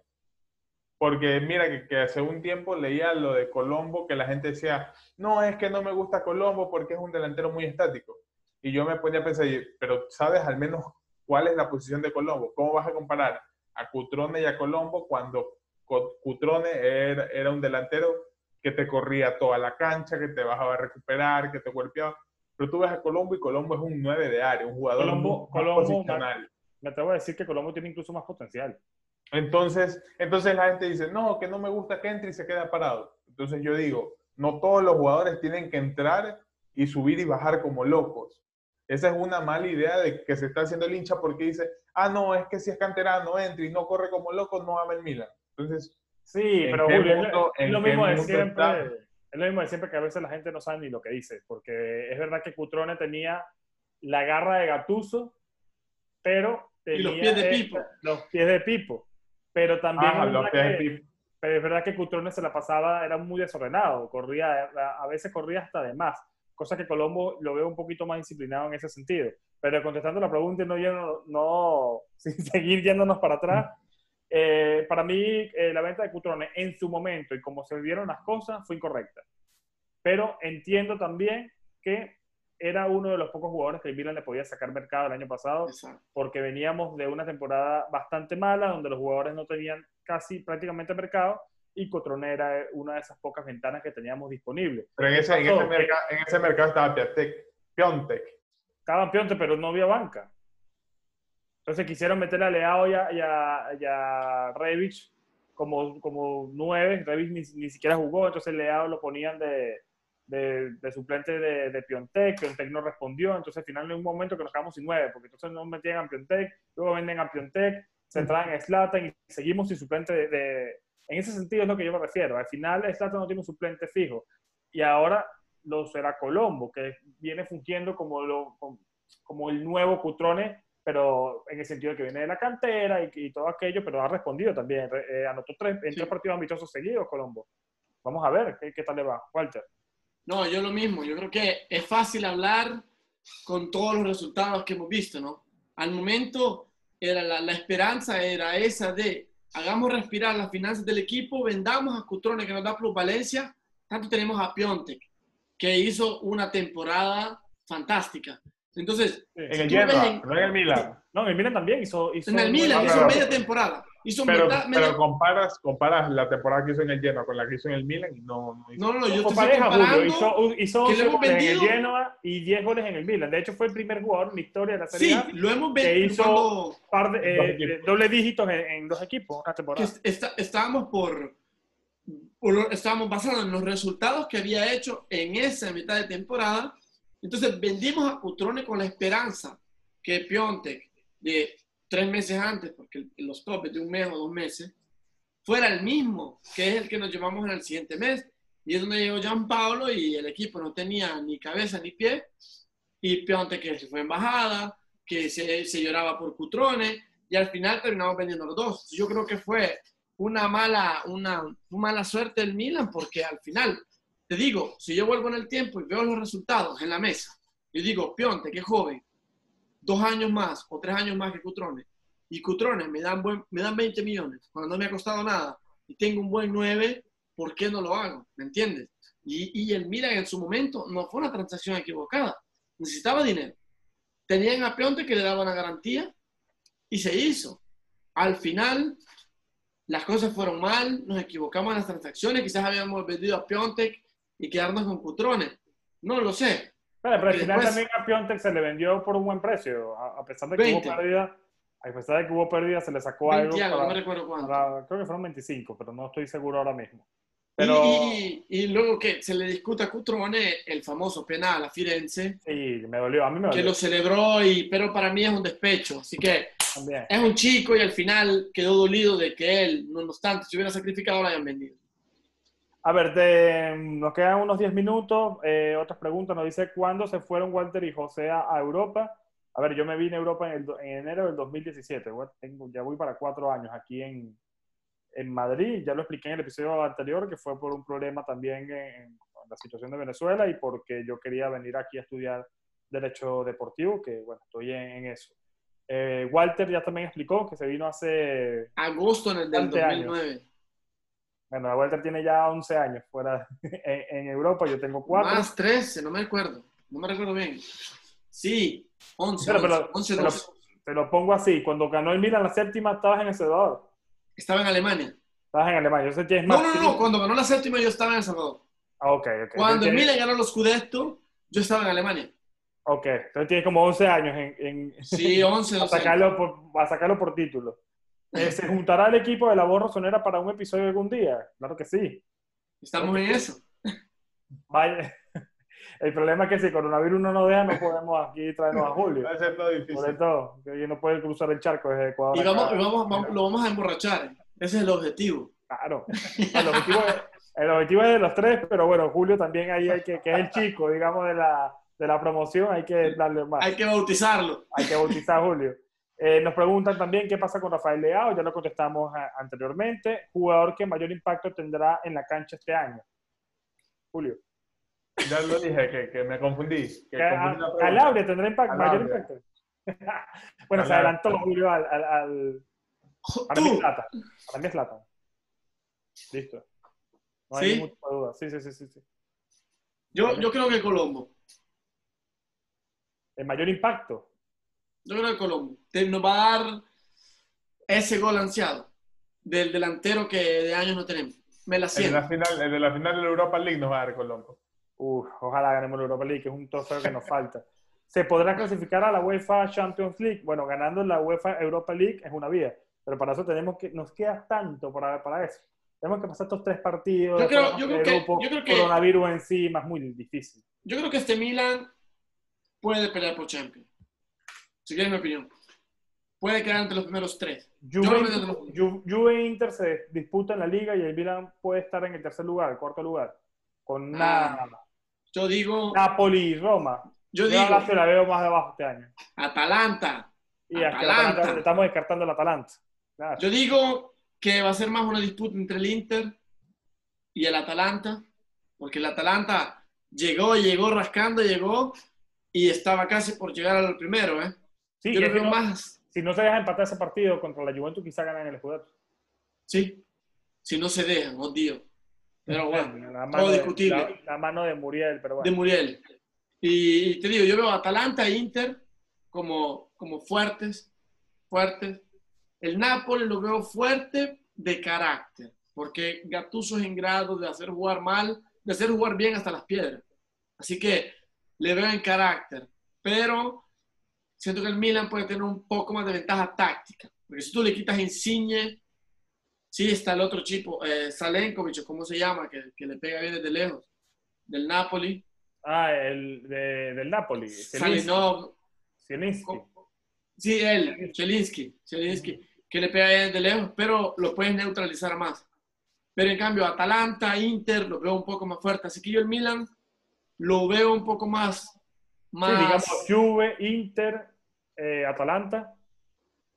Porque mira que, que hace un tiempo leía lo de Colombo, que la gente decía, no, es que no me gusta Colombo porque es un delantero muy estático. Y yo me ponía a pensar, pero ¿sabes al menos cuál es la posición de Colombo? ¿Cómo vas a comparar a Cutrone y a Colombo cuando Cutrone era, era un delantero que te corría toda la cancha, que te bajaba a recuperar, que te golpeaba? Pero tú ves a Colombo y Colombo es un 9 de área, un jugador
Colombo-
muy-
Colombo,
posicional.
Me atrevo a decir que Colombo tiene incluso más potencial.
Entonces, entonces la gente dice, no, que no me gusta que entre y se queda parado. Entonces yo digo, no todos los jugadores tienen que entrar y subir y bajar como locos. Esa es una mala idea de que se está haciendo el hincha porque dice, ah, no, es que si es canterano, entra y no corre como loco, no ama el Milan. Entonces,
sí, pero es, lo mismo de siempre. Es lo mismo de siempre que a veces la gente no sabe ni lo que dice, porque es verdad que Cutrone tenía la garra de Gatuso, pero tenía
y los pies de Pipo.
los pies de Pipo. Pero también
ah, pies de
Pipo. Pero es verdad que Cutrone se la pasaba, era muy desordenado, corría, a veces corría hasta de más, cosa que Colombo lo veo un poquito más disciplinado en ese sentido. Pero contestando la pregunta y no, no, *laughs* sin seguir yéndonos para atrás, eh, para mí eh, la venta de Cutrone en su momento y como se vieron las cosas fue incorrecta. Pero entiendo también que era uno de los pocos jugadores que el Milan le podía sacar mercado el año pasado, porque veníamos de una temporada bastante mala, donde los jugadores no tenían casi prácticamente mercado, y Cotrone era una de esas pocas ventanas que teníamos disponibles.
Pero en ese, en ese, mercado, en ese mercado estaba Piontek.
Estaba Piontek, pero no había banca. Entonces quisieron meter a Leao y a, y a, Revich como, como nueve. Revich ni, ni siquiera jugó, entonces Leao lo ponían de, de, suplente de, de Piontek, Piontek no respondió, entonces al final en un momento que nos quedamos sin nueve, porque entonces nos metían a Piontek, luego venden a Piontek, se traen a Slatan y seguimos sin suplente de, En ese sentido es lo que yo me refiero, al final Slatan no tiene un suplente fijo, y ahora lo será Colombo, que viene fungiendo como, lo, como el nuevo Cutrone, pero en el sentido de que viene de la cantera y, todo aquello, pero ha respondido también, eh, anotó tres, en tres partidos amistosos seguidos Colombo. Vamos a ver qué, qué tal le va, Walter.
No, yo lo mismo. Yo creo que es fácil hablar con todos los resultados que hemos visto, ¿no? Al momento, era la, esperanza era esa de hagamos respirar las finanzas del equipo, vendamos a Cutrone que nos da plusvalencia, tanto tenemos a Piontek, que hizo una temporada fantástica. Entonces,
en el Genoa, no en el Milan.
No, en el Milan también hizo.
en el Milan hizo media temporada. Hizo
pero, pero comparas, comparas la temporada que hizo en el Genoa con la que hizo en el Milan y no,
no hizo. No, no, yo estoy comparando.
Hizo, hizo 11 goles en el Genoa y 10 goles en el Milan. De hecho, fue el primer jugador en la historia de la Serie
sí, lo hemos que
hizo par de, eh, doble dígitos en, en, dos equipos una temporada.
Está, estábamos por, por, estábamos basados en los resultados que había hecho en esa mitad de temporada. Entonces vendimos a Cutrone con la esperanza que Piontek de tres meses antes, porque los topes de un mes o dos meses, fuera el mismo, que es el que nos llevamos en el siguiente mes. Y es donde llegó Jean Paulo y el equipo no tenía ni cabeza ni pie. Y Pionte que se fue en bajada, que se, se lloraba por Cutrone, y al final terminamos vendiendo los dos. Yo creo que fue una mala, una, una mala suerte el Milan, porque al final, te digo, si yo vuelvo en el tiempo y veo los resultados en la mesa, yo digo, Pionte, qué joven, dos años más o tres años más que Cutrone, y Cutrone me dan, me dan 20 millones cuando no me ha costado nada y tengo un buen 9, ¿por qué no lo hago? ¿Me entiendes? Y, y el Milan en su momento no fue una transacción equivocada, necesitaba dinero. Tenían a Pionte que le daba una garantía y se hizo. Al final, las cosas fueron mal, nos equivocamos en las transacciones, quizás habíamos vendido a Piontek y quedarnos con Cutrone. No lo sé.
Pero, al final también a Piontek se le vendió por un buen precio, a, pesar de que hubo pérdida. A pesar de que hubo pérdida, se le sacó algo.
no me recuerdo cuánto.
creo que fueron 25, pero no estoy seguro ahora mismo.
Pero... Y, y, luego que se le discuta a Cutrone el famoso penal a Firenze.
Sí, me dolió, a mí me dolió.
Que lo celebró, y, pero para mí es un despecho. Así que También. es un chico y al final quedó dolido de que él, no obstante, si hubiera sacrificado, lo hayan vendido.
A ver, nos quedan unos 10 minutos. Eh, otras preguntas. Nos dice, ¿cuándo se fueron Walter y José a, Europa? A ver, yo me vine a Europa en, enero del 2017. tengo, ya voy para cuatro años aquí en, en, Madrid. Ya lo expliqué en el episodio anterior, que fue por un problema también en, la situación de Venezuela y porque yo quería venir aquí a estudiar Derecho Deportivo, que bueno, estoy en, eso. Eh, Walter ya también explicó que se vino hace...
Agosto en el del 2009.
Bueno, Walter tiene ya 11 años fuera *laughs* en, Europa, yo tengo 4.
Más 13, no me acuerdo, no me recuerdo bien. Sí, 11, pero, 11,
te, lo, te, lo, pongo así, cuando ganó el Milan la séptima, estabas en El Salvador.
Estaba en Alemania.
Estabas en Alemania, yo sé que es más...
No, no, no, cuando ganó la séptima yo estaba en El Salvador.
Ah, ok, ok.
Cuando el Milan ganó los Scudetto, yo estaba en Alemania.
Ok, entonces tienes como 11 años en... en
sí, *laughs* 11, 12.
a, sacarlo por, a sacarlo por título. Eh, ¿Se juntará el equipo de la voz rosonera para un episodio algún día? Claro que sí.
Estamos en eso.
Vaya. *laughs* El problema es que si el coronavirus no nos deja, no podemos aquí traernos a Julio.
Va a ser todo difícil.
Por eso, que no puede cruzar el charco desde Ecuador.
Y vamos, vamos- vamos- lo vamos a emborrachar. Ese es el objetivo.
Claro. El objetivo, es, el objetivo es de los tres, pero bueno, Julio también ahí hay que, que es el chico, digamos, de la, de la promoción, hay que darle más.
Hay que bautizarlo.
Hay que bautizar a Julio. Eh, nos preguntan también qué pasa con Rafael Leao, ya lo contestamos a- anteriormente. Jugador que mayor impacto tendrá en la cancha este año. Julio.
Ya lo dije, que, que me confundí. Que
Que a-
confundí la pregunta.
Calabria tendrá impact- mayor impacto. *laughs* bueno, se adelantó Julio al. al, al- para mí es
Tú,
Zlatan. Para mí es Zlatan. Listo. No hay
¿Sí?
de duda. Sí, sí, sí, sí. sí.
yo, yo creo que Colombo.
El mayor impacto.
Yo creo que Colombo. Nos va a dar ese gol ansiado del delantero que de años no tenemos. Me la
El de,
siento.
la final, el de la final de la Europa League nos va a dar Colombo.
Uf, ojalá ganemos la Europa League, que es un trofeo que nos falta. ¿Se podrá clasificar a la UEFA Champions League? Bueno, ganando la UEFA Europa League es una vía, pero para eso tenemos que, nos queda tanto para, para eso. Tenemos que pasar estos tres partidos,
Yo creo- yo que-
grupo,
yo creo que-
coronavirus encima, es muy difícil.
Yo creo que este Milan puede pelear por Champions. Si quieres mi opinión. Puede quedar entre los primeros tres.
Juve, e Inter se disputan la liga y el Milan puede estar en el tercer lugar, el cuarto lugar, con
Ah,
Na-
Yo digo,
Napoli y Roma.
yo
Yo
digo,
la veo más debajo este año.
Atalanta.
Y
Atalanta.
Atalanta- estamos descartando el Atalanta. Claro.
Yo digo que va a ser más una disputa entre el Inter y el Atalanta, porque el Atalanta llegó, llegó rascando, llegó y estaba casi por llegar al primero, ¿eh?
Sí,
Yo lo veo
si no-
más,
si no se deja empatar ese partido contra la Juventus, quizá ganan el Scudetto.
sí, si no se dejan, oh Dios. Pero bueno,
la
todo
de,
discutible.
la, la mano de Muriel, pero
de
bueno.
Muriel. Y, y te digo, yo veo a Atalanta e Inter como, como fuertes, fuertes. El Napoli lo veo fuerte de carácter, porque Gattuso es en grado de hacer jugar mal, de hacer jugar bien hasta las piedras. Así que le veo en carácter, pero siento que el Milan puede tener un poco más de ventaja táctica, porque si tú le quitas Insigne, sí está el otro chico, eh, Salenkovic, ¿cómo se llama? Que, que le pega bien desde lejos, del Napoli.
Ah, el de- del Napoli.
Salinov, sí, él, Chelinsky, Chelinsky, que le pega bien de lejos, pero lo puedes neutralizar más. Pero en cambio, Atalanta, Inter, lo veo un poco más fuerte. Así que yo el Milan lo veo un poco más,
Sí,
más
digamos Juve, Inter, eh, Atalanta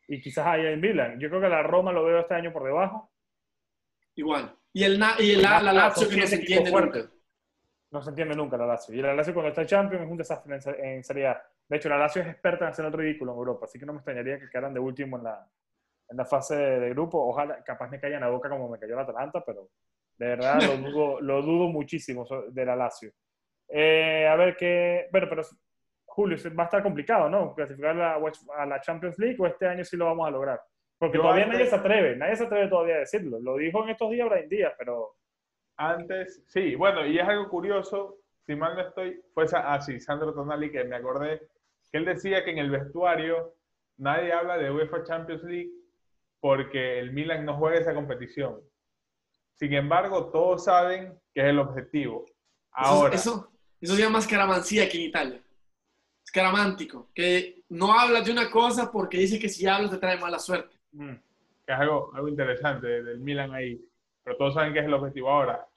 y quizás ahí en Milan. Yo creo que la Roma lo veo este año por debajo.
igual. Y el, Na- y el la, la Lazio que no se entiende nunca.
No se entiende nunca la Lazio. Y la Lazio cuando está en Champions es un desastre en, en Serie A. De hecho, la Lazio es experta en hacer el ridículo en Europa, así que no me extrañaría que quedaran de último en la, en la fase de, de grupo. Ojalá, capaz me caiga en la boca como me cayó la Atalanta, pero de verdad lo *laughs* dudo, lo dudo muchísimo de la Lazio. Eh, a ver qué... Bueno, pero Julio, va a estar complicado, ¿no? Clasificar a la, a la Champions League o este año sí lo vamos a lograr. Porque
Yo
todavía
antes-
nadie se atreve, nadie se atreve todavía a decirlo. Lo dijo en estos días Brian Díaz, pero
Antes, sí, bueno, y es algo curioso, si mal no estoy, fue esa, ah, Sandro Tonali, que me acordé, que él decía que en el vestuario nadie habla de UEFA Champions League porque el Milan no juega esa competición. Sin embargo, todos saben que es el objetivo. Ahora,
Eso, eso, eso se llama escaramancía aquí en Italia. Escaramántico, que no hablas de una cosa porque dice que si hablas te trae mala suerte.
mm,
que es algo, algo interesante del Milan ahí, pero todos saben que es el objetivo. Ahora,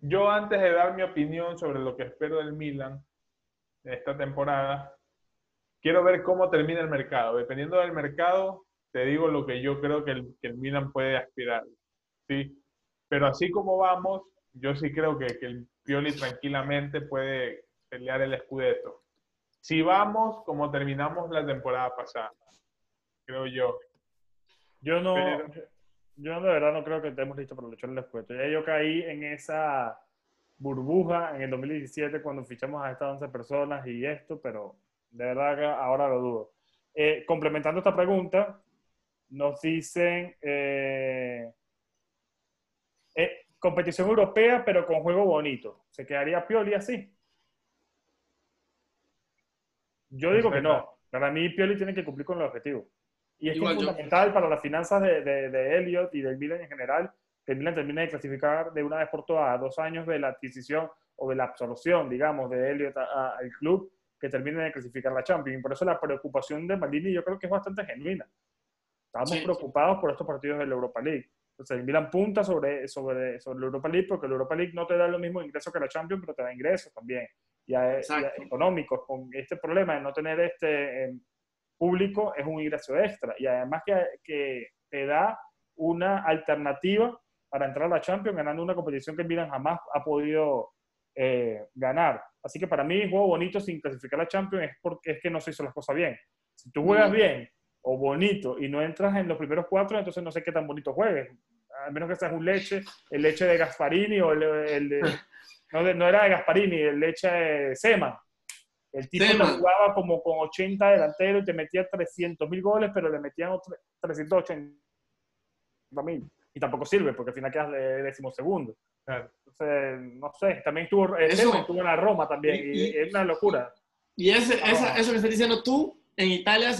yo antes de dar mi opinión sobre lo que espero del Milan de esta temporada, quiero ver cómo termina el mercado. Dependiendo del mercado, te digo lo que yo creo que el, que el Milan puede aspirar. ¿sí? Pero así como vamos, yo sí creo que, que el Pioli tranquilamente puede pelear el Scudetto. Si vamos como terminamos la temporada pasada, creo yo.
Yo no,
Pero-
yo, de verdad no creo que estemos listos para luchar en el escueto. Ya yo caí en esa burbuja en el 2017 cuando fichamos a estas 11 personas y esto, pero de verdad que ahora lo dudo. Eh, complementando esta pregunta, nos dicen eh, eh, competición europea, pero con juego bonito. ¿Se quedaría Pioli así? Yo digo que no. Para mí Pioli tiene que cumplir con el objetivo. Y es que es
yo.
fundamental para las finanzas de, de, de Elliot y del Milan en general que el Milan termine de clasificar de una vez por todas a dos años de la adquisición o de la absorción, digamos, de Elliot al club, que termine de clasificar la Champions. Y por eso la preocupación de Maldini yo creo que es bastante genuina. Estamos preocupados por estos partidos de la Europa League. Entonces, el Milan punta sobre, sobre, sobre la Europa League porque la Europa League no te da lo mismo ingreso que la Champions, pero te da ingresos también, ya, económicos. Con este problema de no tener este eh, público es un ingreso extra. Y además que, que te da una alternativa para entrar a la Champions ganando una competición que el Milan jamás ha podido eh, ganar. Así que para mí, juego bonito sin clasificar la Champions es porque es que no se hizo las cosas bien. Si tú juegas bien o bonito y no entras en los primeros cuatro, entonces no sé qué tan bonito juegues. A menos que seas un leche, el leche de Gasparini o el, de, no, era de Gasparini, el leche de Sema. El tipo jugaba como con 80 delanteros y te metía 300 mil goles, pero le metían 380 mil. Y tampoco sirve, porque al final quedas de décimo segundo. Entonces, no sé, también estuvo, eso, estuvo en la Roma también, y, es una locura.
Y ese, esa, eso que estás diciendo tú, en Italia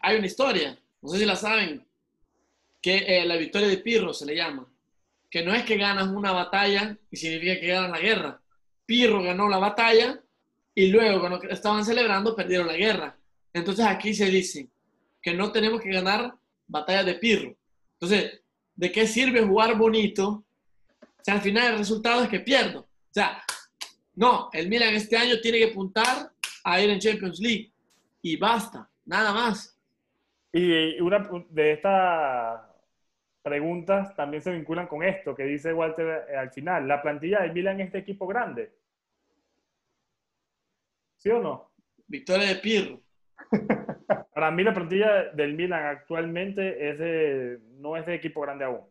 hay una historia, no sé si la saben, que eh, la victoria de Pirro se le llama, que no es que ganas una batalla y significa que ganas la guerra. Pirro ganó la batalla y luego cuando estaban celebrando perdieron la guerra. Entonces aquí se dice que no tenemos que ganar batallas de Pirro. Entonces, ¿de qué sirve jugar bonito o sea, al final el resultado es que pierdo. O sea, no, el Milan este año tiene que apuntar a ir en Champions League. Y basta, nada más.
Y una de estas preguntas también se vinculan con esto que dice Walter eh, al final. ¿La plantilla del Milan es de equipo grande? ¿Sí o no?
Victoria de Pirro. *laughs*
Para mí la plantilla del Milan actualmente es de, no es de equipo grande aún.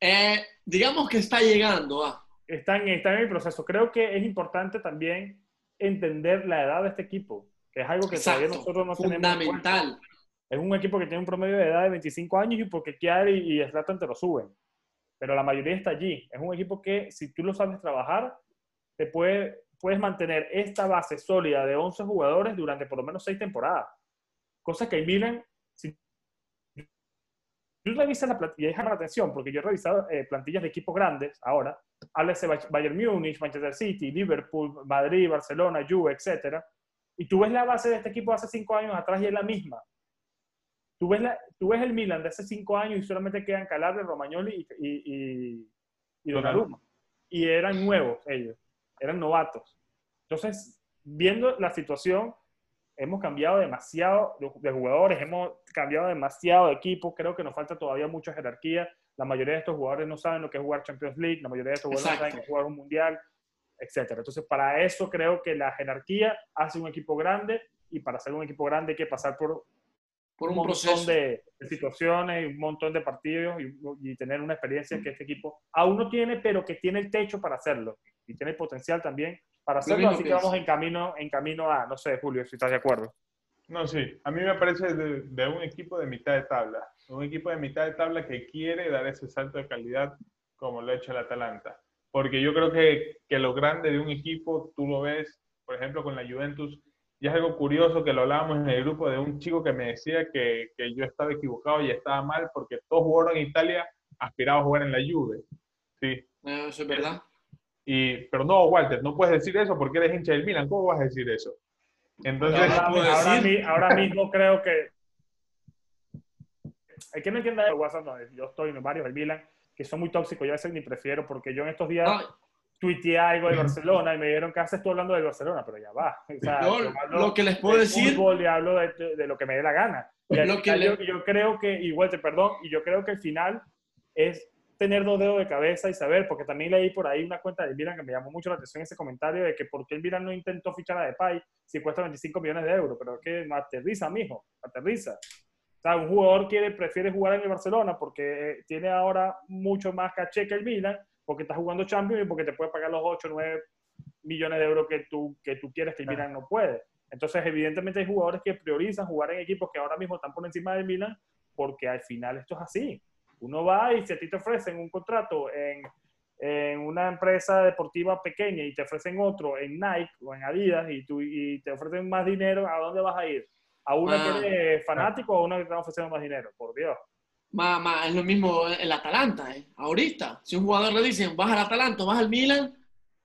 Eh, digamos que está llegando. Ah.
Está, en, el proceso. Creo que es importante también entender la edad de este equipo, que es algo que todavía nosotros no
tenemos. Fundamental.
Es un equipo que tiene un promedio de edad de 25 años y porque Chiari y Slatan te lo suben. Pero la mayoría está allí. Es un equipo que, si tú lo sabes trabajar, te puede, puedes mantener esta base sólida de 11 jugadores durante por lo menos 6 temporadas. Cosa que Milan tú revisas la plantilla, déjame la atención, porque yo he revisado eh, plantillas de equipos grandes ahora, háblese Bayern Múnich, Manchester City, Liverpool, Madrid, Barcelona, Juve, etc. Y tú ves la base de este equipo hace cinco años atrás y es la misma. Tú ves, la, tú ves el Milan de hace cinco años y solamente quedan Calabria, Romagnoli y, y, y, Donnarumma. Y eran nuevos ellos, eran novatos. Entonces, viendo la situación, hemos cambiado demasiado de jugadores, hemos cambiado demasiado de equipo, creo que nos falta todavía mucha jerarquía. La mayoría de estos jugadores no saben lo que es jugar Champions League, la mayoría de estos jugadores no saben que es jugar un mundial, etc. Entonces, para eso creo que la jerarquía hace un equipo grande y para ser un equipo grande hay que pasar por, por un, montón de, situaciones y un montón de partidos y, y, tener una experiencia que este equipo aún no tiene, pero que tiene el techo para hacerlo y tiene el potencial también para hacerlo, así que vamos en camino, en camino a, no sé, Julio, si estás de acuerdo.
No, sí, a mí me parece de, un equipo de mitad de tabla, un equipo de mitad de tabla que quiere dar ese salto de calidad como lo ha hecho el Atalanta. Porque yo creo que, que lo grande de un equipo, tú lo ves, por ejemplo, con la Juventus, y es algo curioso que lo hablábamos en el grupo de un chico que me decía que, que yo estaba equivocado y estaba mal porque todos jugadores en Italia aspiraban a jugar en la Juve. Sí.
Eso es verdad.
Y, pero no, Walter, no puedes decir eso porque eres hincha del Milan. ¿Cómo vas a decir eso?
Entonces, ahora, mismo creo que. Hay que no entienda el WhatsApp, no, yo estoy en varios del Milan que son muy tóxicos. Yo a veces ni prefiero porque yo en estos días. Tuiteé algo de Barcelona y me dijeron que haces tú hablando de Barcelona, pero ya va.
lo que les puedo decir.
y hablo de, de, lo que me dé la gana. lo que yo, yo, creo que, igual te perdón, y yo creo que el final es tener dos dedos de cabeza y saber, porque también leí por ahí una cuenta de Milan que me llamó mucho la atención ese comentario de que por qué el Milan no intentó fichar a Depay si cuesta 25 millones de euros, pero es que no aterriza, mijo, aterriza. O sea, un jugador quiere, prefiere jugar en el Barcelona porque eh, tiene ahora mucho más caché que el Milan, porque está jugando Champions y porque te puede pagar los 8 o 9 millones de euros que tú, que tú quieres que el Milan no puede. Entonces, evidentemente hay jugadores que priorizan jugar en equipos que ahora mismo están por encima del Milan porque al final esto es así. Uno va y si a ti te ofrecen un contrato en, en una empresa deportiva pequeña y te ofrecen otro en Nike o en Adidas y, tú, y te ofrecen más dinero, ¿a dónde vas a ir? ¿A una que ah. es fanático o a una que te está ofreciendo más dinero? Por Dios.
Más, más, es lo mismo el Atalanta, ¿eh? Ahorita, si un jugador le dicen, vas al Atalanta, vas al Milan,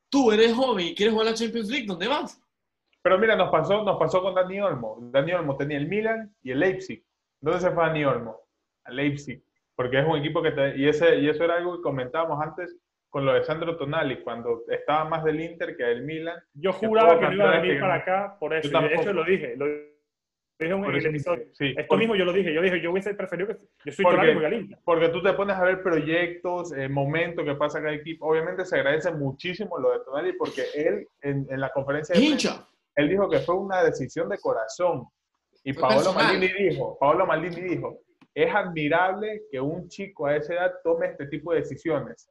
tú eres joven y quieres jugar la Champions League, ¿dónde vas?
Pero mira, nos pasó, nos pasó con Dani Olmo. Dani Olmo tenía el Milan y el Leipzig. ¿Dónde se fue Dani Olmo? A Leipzig. Porque es un equipo que... Te, y, ese, y eso era algo que comentábamos antes con lo de Sandro Tonali, cuando estaba más del Inter que del Milan.
Yo juraba que no iba a venir para acá por eso. De hecho, lo dije. Lo dije en el episodio. Sí, Esto mismo yo lo dije. Yo dije, yo hubiese preferido que... Yo soy
porque,
Inter.
Porque tú te pones a ver proyectos, eh, momentos que pasa cada equipo. Obviamente se agradece muchísimo lo de Tonali porque él en, en la conferencia... De
Hincha
él dijo que fue una decisión de corazón. Y Paolo Maldini dijo, Paolo Maldini dijo, es admirable que un chico a esa edad tome este tipo de decisiones,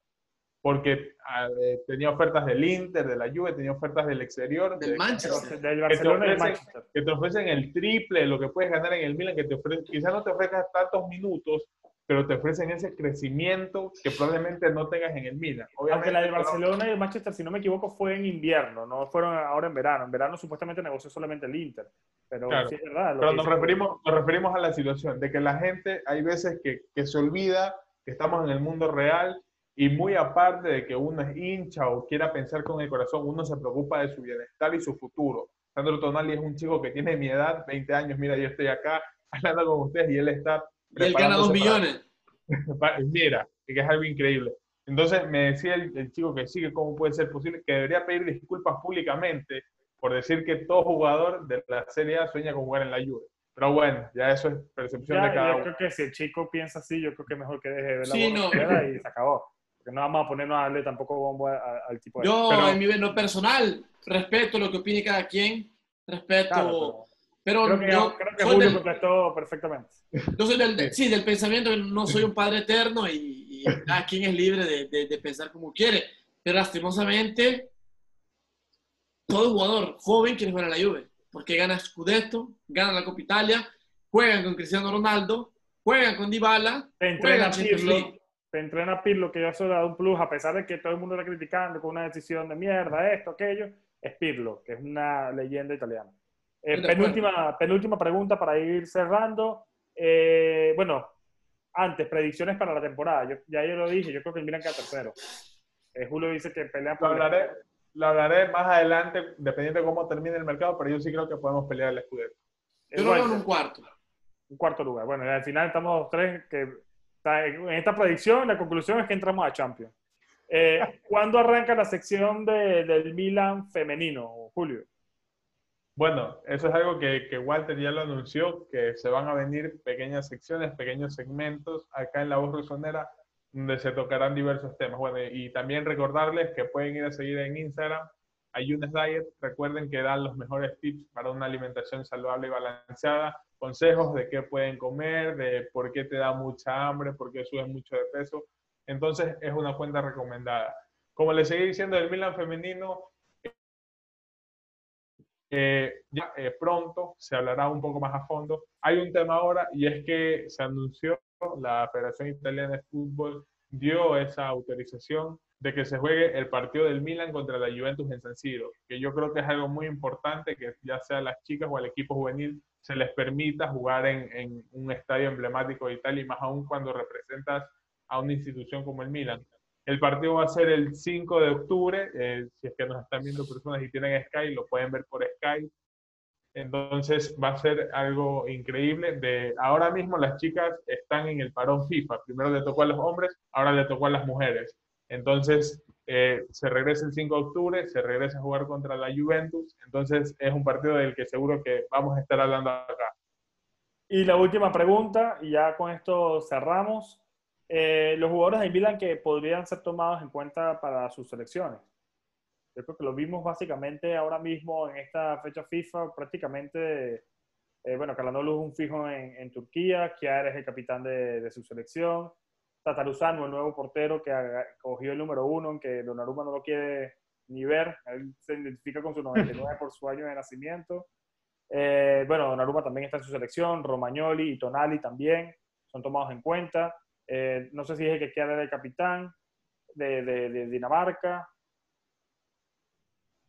porque ah, eh, tenía ofertas del Inter, de la Juve, tenía ofertas del exterior,
del Manchester,
del Barcelona y Manchester.
Que te ofrecen el triple de lo que puedes ganar en el Milan, que te ofrecen, quizás no te ofrezcan tantos minutos, pero te ofrecen ese crecimiento que probablemente no tengas en el Milan.
Obviamente, Aunque la de Barcelona y el Manchester, si no me equivoco, fue en invierno, no fueron ahora en verano. En verano supuestamente negoció solamente el Inter. Pero sí es verdad.
Pero nos referimos, nos referimos a la situación de que la gente, hay veces que, que se olvida que estamos en el mundo real y muy aparte de que uno es hincha o quiera pensar con el corazón, uno se preocupa de su bienestar y su futuro. Sandro Tonali es un chico que tiene mi edad, 20 años, mira, yo estoy acá hablando con ustedes y él está
y él gana dos millones. *laughs*
Mira, que es algo increíble. Entonces me decía el, chico que sí, que cómo puede ser posible, que debería pedir disculpas públicamente por decir que todo jugador de la Serie A sueña con jugar en la Juve. Pero bueno, ya eso es percepción de cada
yo
uno.
creo que si el chico piensa así, yo creo que mejor que deje de ver la
sí, no.
y se acabó. Porque no vamos a ponernos a darle tampoco bombo al tipo de...
Yo, en mi lo personal, respeto lo que opine cada quien, respeto... Pero
creo que, yo creo que Julio contestó perfectamente.
Yo soy del, sí, del pensamiento que no soy un padre eterno y, y cada quien es libre de, de, de, pensar como quiere. Pero lastimosamente, todo jugador joven quiere jugar a la Juve. Porque gana Scudetto, gana la Copa Italia, juegan con Cristiano Ronaldo, juegan con Dybala,
te entrena Pirlo, te entrena Pirlo, que yo eso da un plus, a pesar de que todo el mundo está criticando con una decisión de mierda, esto, aquello, es Pirlo, que es una leyenda italiana. Eh, penúltima, penúltima pregunta para ir cerrando. Eh, bueno, antes, predicciones para la temporada. Yo, ya yo lo dije, yo creo que el Milan queda tercero. Eh, Julio dice que pelean
por... Lo hablaré, lo hablaré más adelante, dependiendo de cómo termine el mercado, pero yo sí creo que podemos pelear el escudero.
Yo lo veo en un cuarto.
Un cuarto lugar. Bueno, al final estamos los tres que... En esta predicción, la conclusión es que entramos a Champions. *laughs* ¿Cuándo arranca la sección de, del Milan femenino, Julio?
Bueno, eso es algo que, que, Walter ya lo anunció, que se van a venir pequeñas secciones, pequeños segmentos acá en La Voz Rosonera, donde se tocarán diversos temas. Bueno, y también recordarles que pueden ir a seguir en Instagram a Younes Diet. Recuerden que dan los mejores tips para una alimentación saludable y balanceada, consejos de qué pueden comer, de por qué te da mucha hambre, por qué subes mucho de peso. Entonces, es una cuenta recomendada. Como les seguí diciendo, el Milan femenino eh, ya eh, pronto se hablará un poco más a fondo. Hay un tema ahora y es que se anunció, la Federación Italiana de Fútbol dio esa autorización de que se juegue el partido del Milan contra la Juventus en San Siro, que yo creo que es algo muy importante que ya sea las chicas o al equipo juvenil se les permita jugar en, un estadio emblemático de Italia y más aún cuando representas a una institución como el Milan. El partido va a ser el 5 de octubre. Eh, si es que nos están viendo personas y tienen Sky, lo pueden ver por Sky. Entonces va a ser algo increíble. De ahora mismo las chicas están en el parón FIFA. Primero le tocó a los hombres, ahora le tocó a las mujeres. Entonces eh, se regresa el 5 de octubre, se regresa a jugar contra la Juventus. Entonces es un partido del que seguro que vamos a estar hablando acá.
Y la última pregunta, y ya con esto cerramos. Eh, los jugadores de Milan que podrían ser tomados en cuenta para sus selecciones. Yo creo que lo vimos básicamente ahora mismo en esta fecha FIFA, prácticamente, eh, bueno, Calanolo es un fijo en, Turquía, Kiar es el capitán de su selección, Tataruzano, el nuevo portero que cogió el número uno, que Donnarumma no lo quiere ni ver, él se identifica con su *laughs* 99 por su año de nacimiento. Eh, bueno, Donnarumma también está en su selección, Romagnoli y Tonali también son tomados en cuenta. Eh, no sé si es el que queda de capitán de, de, Dinamarca.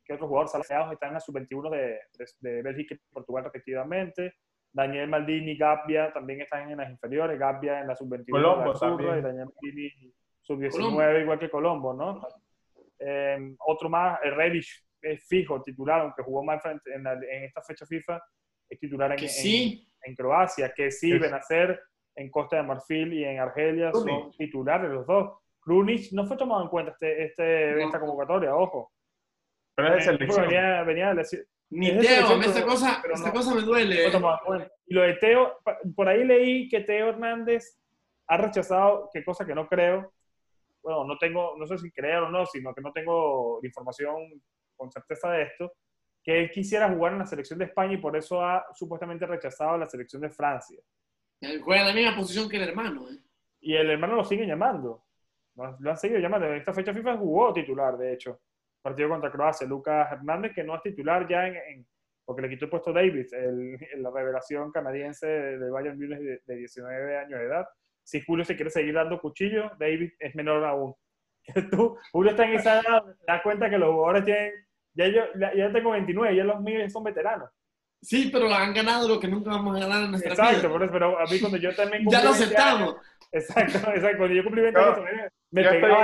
¿Qué otros jugadores salariados están en la sub-21 de, de, Bélgica y Portugal respectivamente? Daniel Maldini, Gabbia también están en las inferiores, Gabbia en la sub-21,
Colombo
y Daniel Maldini sub-19,
Colombo.
igual que Colombo, ¿no? Eh, otro más, el Reddish es fijo, titular, aunque jugó mal en, la- en esta fecha FIFA, es titular en,
sí,
en Croacia, que sí,
Es-
Benacer en Costa de Marfil y en Argelia son
Krunic.
titulares los dos. Krunic no fue tomado en cuenta este, este,
No.
esta convocatoria, ojo.
Pero es de
Eh,
selección.
venía, venía de.
Ni
Es
Teo, esta cosa, esta
no.
cosa me duele.
Y lo de Teo, por ahí leí que Teo Hernández ha rechazado, qué cosa que no creo, bueno, no tengo, no sé si creer o no, sino que no tengo información con certeza de esto, que él quisiera jugar en la selección de España y por eso ha supuestamente rechazado la selección de Francia.
Él juega en la misma posición que el hermano. ¿eh?
Y el hermano lo sigue llamando. Lo, lo han seguido llamando. En esta fecha FIFA jugó titular, de hecho. Partido contra Croacia. Lucas Hernández, que no es titular ya en, en- porque le quitó el puesto Davis, el, la revelación canadiense del Bayern Munich de, de 19 años de edad. Si Julio se quiere seguir dando cuchillo, Davis es menor aún. *laughs* Tú, Julio está en esa edad, donde te das cuenta que los jugadores tienen. Ya yo ya, tengo 29, ya los míos son veteranos.
Sí, pero han ganado lo que nunca vamos a ganar en nuestra
Exacto,
vida.
por eso, pero a mí cuando yo también *laughs*
Ya lo
cumplí 20 años-
aceptamos.
Exacto, *laughs* exacto. Cuando yo cumplí 20 años,
Yo-
también me
estoy
pegaba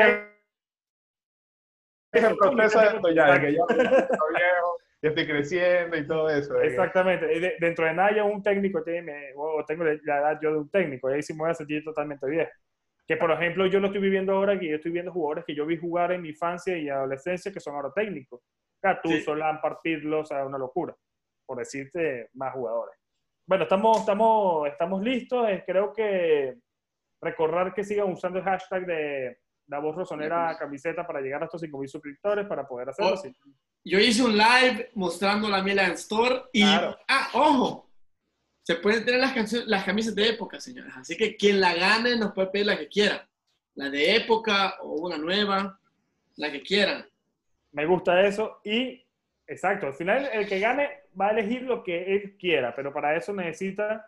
el proceso de esto ya, de que yo estoy viejo, ya estoy creciendo y todo eso.
Exactamente. Y de- dentro de nada ya un técnico tiene, o tengo la edad yo de un técnico, y ahí sí me voy a sentir totalmente viejo. Que por ejemplo yo lo estoy viviendo ahora, que yo estoy viendo jugadores que yo vi jugar en mi infancia y adolescencia que son ahora técnicos. Gattuso, Lampard, Pirlo, o sea, una locura. Por decirte más jugadores. Bueno, estamos, estamos, estamos listos. Eh, Creo que recordar que sigan usando el hashtag de la voz rosonera camiseta para llegar a estos 5.000 suscriptores para poder hacerlo.
Oh,
Sí.
Yo hice un live mostrando la Milan Store y,
Claro.
ah, ojo, se pueden tener las, las camisas de época, señores. Así que quien la gane nos puede pedir la que quiera. La de época o una nueva, la que quieran.
Me gusta eso y, exacto, al final el que gane va a elegir lo que él quiera, pero para eso necesita,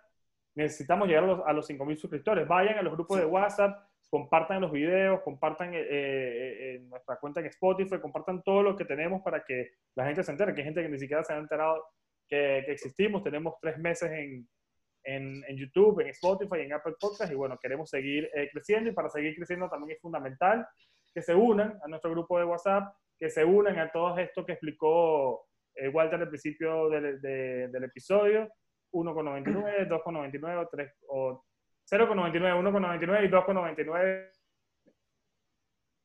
necesitamos llegar a los, a los 5.000 suscriptores. Vayan a los grupos de WhatsApp, compartan los videos, compartan eh, eh, en nuestra cuenta en Spotify, compartan todo lo que tenemos para que la gente se entere, que hay gente que ni siquiera se ha enterado que, que existimos. Tenemos tres meses en, en, YouTube, en Spotify, en Apple Podcast y bueno, queremos seguir eh, creciendo y para seguir creciendo también es fundamental que se unan a nuestro grupo de WhatsApp, que se unan a todo esto que explicó eh, Walter al principio del, de- del episodio, 1,99, 2,99 o 3 o 0,99, 1,99 y 2,99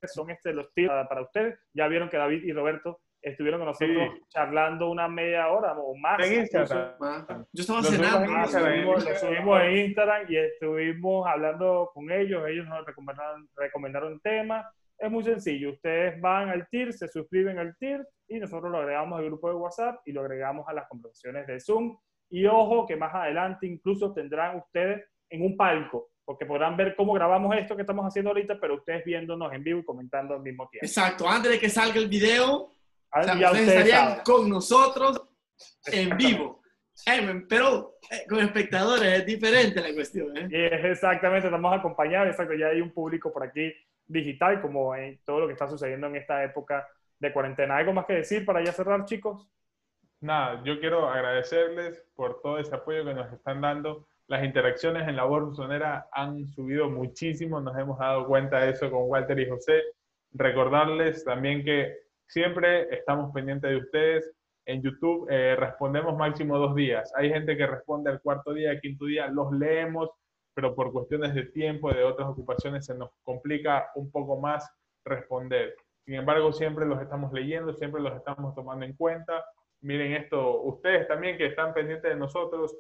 son este, los tips para, ustedes. Ya vieron que David y Roberto estuvieron con nosotros
Sí.
charlando una media hora o más.
En. Instagram.
Yo estaba cenando.
subimos, lo
Instagram.
subimos en Instagram y estuvimos hablando con ellos. Ellos nos recomendaron, recomendaron temas. Es muy sencillo. Ustedes van al TIR, se suscriben al TIR y nosotros lo agregamos al grupo de WhatsApp y lo agregamos a las conversaciones de Zoom. Y ojo que más adelante incluso tendrán ustedes en un palco, porque podrán ver cómo grabamos esto que estamos haciendo ahorita, pero ustedes viéndonos en vivo y comentando al mismo tiempo.
Exacto, antes de que salga el video, o sea, ustedes
ustedes
estarían
saben.
con nosotros en vivo. Eh, pero eh, con espectadores es diferente la cuestión. ¿eh?
Es exactamente, estamos acompañados, exacto, ya hay un público por aquí digital, como en todo lo que está sucediendo en esta época de cuarentena. ¿Algo más que decir para ya cerrar, chicos?
Nada, yo quiero agradecerles por todo ese apoyo que nos están dando. Las interacciones en la voz han subido muchísimo, nos hemos dado cuenta de eso con Walter y José. Recordarles también que siempre estamos pendientes de ustedes. En YouTube eh, respondemos máximo dos días. Hay gente que responde al cuarto día, al quinto día, los leemos, pero por cuestiones de tiempo, de otras ocupaciones, se nos complica un poco más responder. Sin embargo, siempre los estamos leyendo, siempre los estamos tomando en cuenta miren esto, ustedes también que están pendientes de nosotros,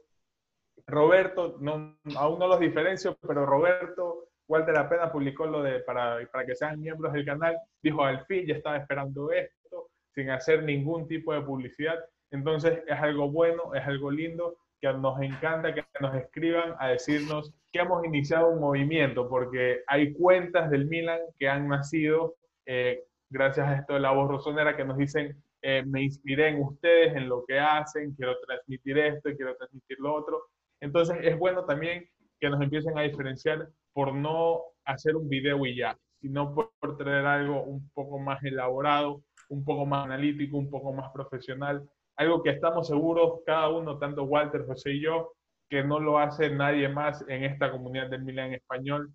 Roberto, no, aún no los diferencio, pero Roberto, Walter apenas publicó lo de para, para que sean miembros del canal, dijo al fin, ya estaba esperando esto, sin hacer ningún tipo de publicidad. Entonces es algo bueno, es algo lindo, que nos encanta que nos escriban a decirnos que hemos iniciado un movimiento, porque hay cuentas del Milan que han nacido eh, gracias a esto de la voz rosonera que nos dicen eh, me inspiré en ustedes, en lo que hacen, quiero transmitir esto, quiero transmitir lo otro. Entonces es bueno también que nos empiecen a diferenciar por no hacer un video y ya, sino por, por traer algo un poco más elaborado, un poco más analítico, un poco más profesional, algo que estamos seguros cada uno, tanto Walter, José y yo, que no lo hace nadie más en esta comunidad del Milan en español,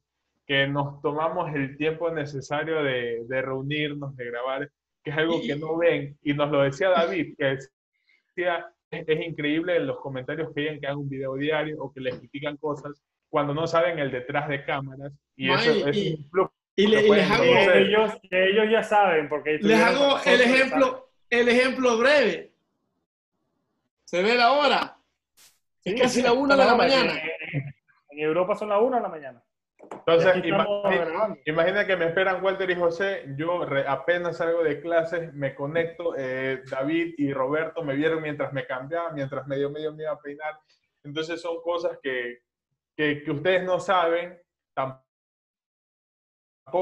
que nos tomamos el tiempo necesario de, de reunirnos, de grabar, que es algo que no ven. Y nos lo decía David, que decía, es, es increíble los comentarios que hayan que hagan un video diario o que les critican cosas cuando no saben el detrás de cámaras. Y eso
y-
es
y-
un plus
Y, le-
que
y
pueden
les hago.
Que ellos, que ellos ya saben, porque
les hago el ejemplo, el ejemplo breve. Se ve la hora. Es
Sí,
casi
sí,
la una de la mañana.
En Europa son las una de la mañana.
Entonces, imagina, que me esperan Walter y José, yo re- apenas salgo de clases, me conecto, eh, David y Roberto me vieron mientras me cambiaba, mientras medio medio me iba a peinar. Entonces son cosas que, que, que ustedes no saben, tampoco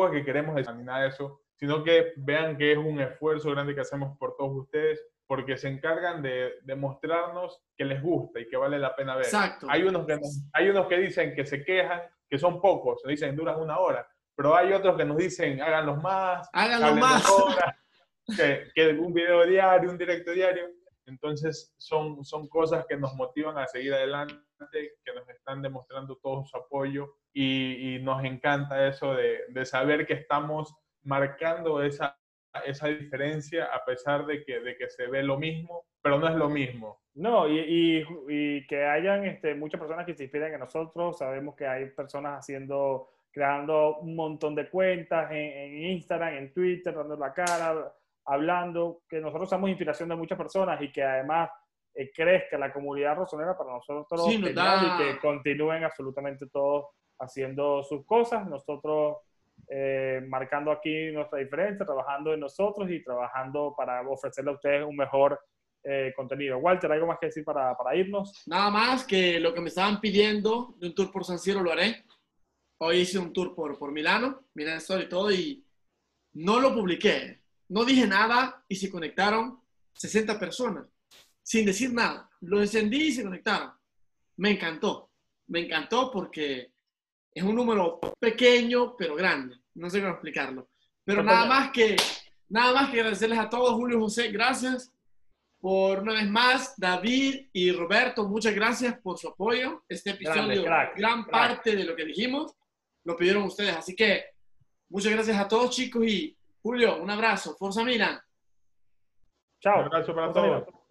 es que queremos de eso, sino que vean que es un esfuerzo grande que hacemos por todos ustedes, porque se encargan de, de mostrarnos que les gusta y que vale la pena ver.
Exacto.
Hay unos, que hay unos que dicen que se quejan, que son pocos, se dicen duran una hora, pero hay otros que nos dicen háganlos más,
Háganlo
hablen
más.
horas, que, que un video diario, un directo diario. Entonces son, son cosas que nos motivan a seguir adelante, que nos están demostrando todo su apoyo y, y nos encanta eso de, de saber que estamos marcando esa, esa diferencia a pesar de que, de que se ve lo mismo, pero no es lo mismo.
No, y, y- y que hayan este, muchas personas que se inspiran en nosotros. Sabemos que hay personas haciendo, creando un montón de cuentas en, en Instagram, en Twitter, dando la cara, hablando, que nosotros somos inspiración de muchas personas y que además eh, crezca la comunidad rosonera para nosotros
Sí, da-
y que continúen absolutamente todos haciendo sus cosas. Nosotros eh, marcando aquí nuestra diferencia, trabajando en nosotros y trabajando para ofrecerle a ustedes un mejor eh, contenido. Walter, ¿algo más que decir para, para irnos?
Nada más que lo que me estaban pidiendo de un tour por San Siro lo haré. Hoy hice un tour por, por Milano, Milán Story y todo, y no lo publiqué. No dije nada y se conectaron 60 personas, sin decir nada. Lo encendí y se conectaron. Me encantó. Me encantó porque es un número pequeño, pero grande. No sé cómo explicarlo. Pero nada más que, nada más que agradecerles a todos, Julio y José, gracias por una vez más, David y Roberto, muchas gracias por su apoyo. Este episodio,
Grande, crack,
gran
crack.
parte de lo que dijimos, lo pidieron ustedes. Así que muchas gracias a todos, chicos. Y Julio, un abrazo. Forza Milan.
Chao.
Un abrazo para todos.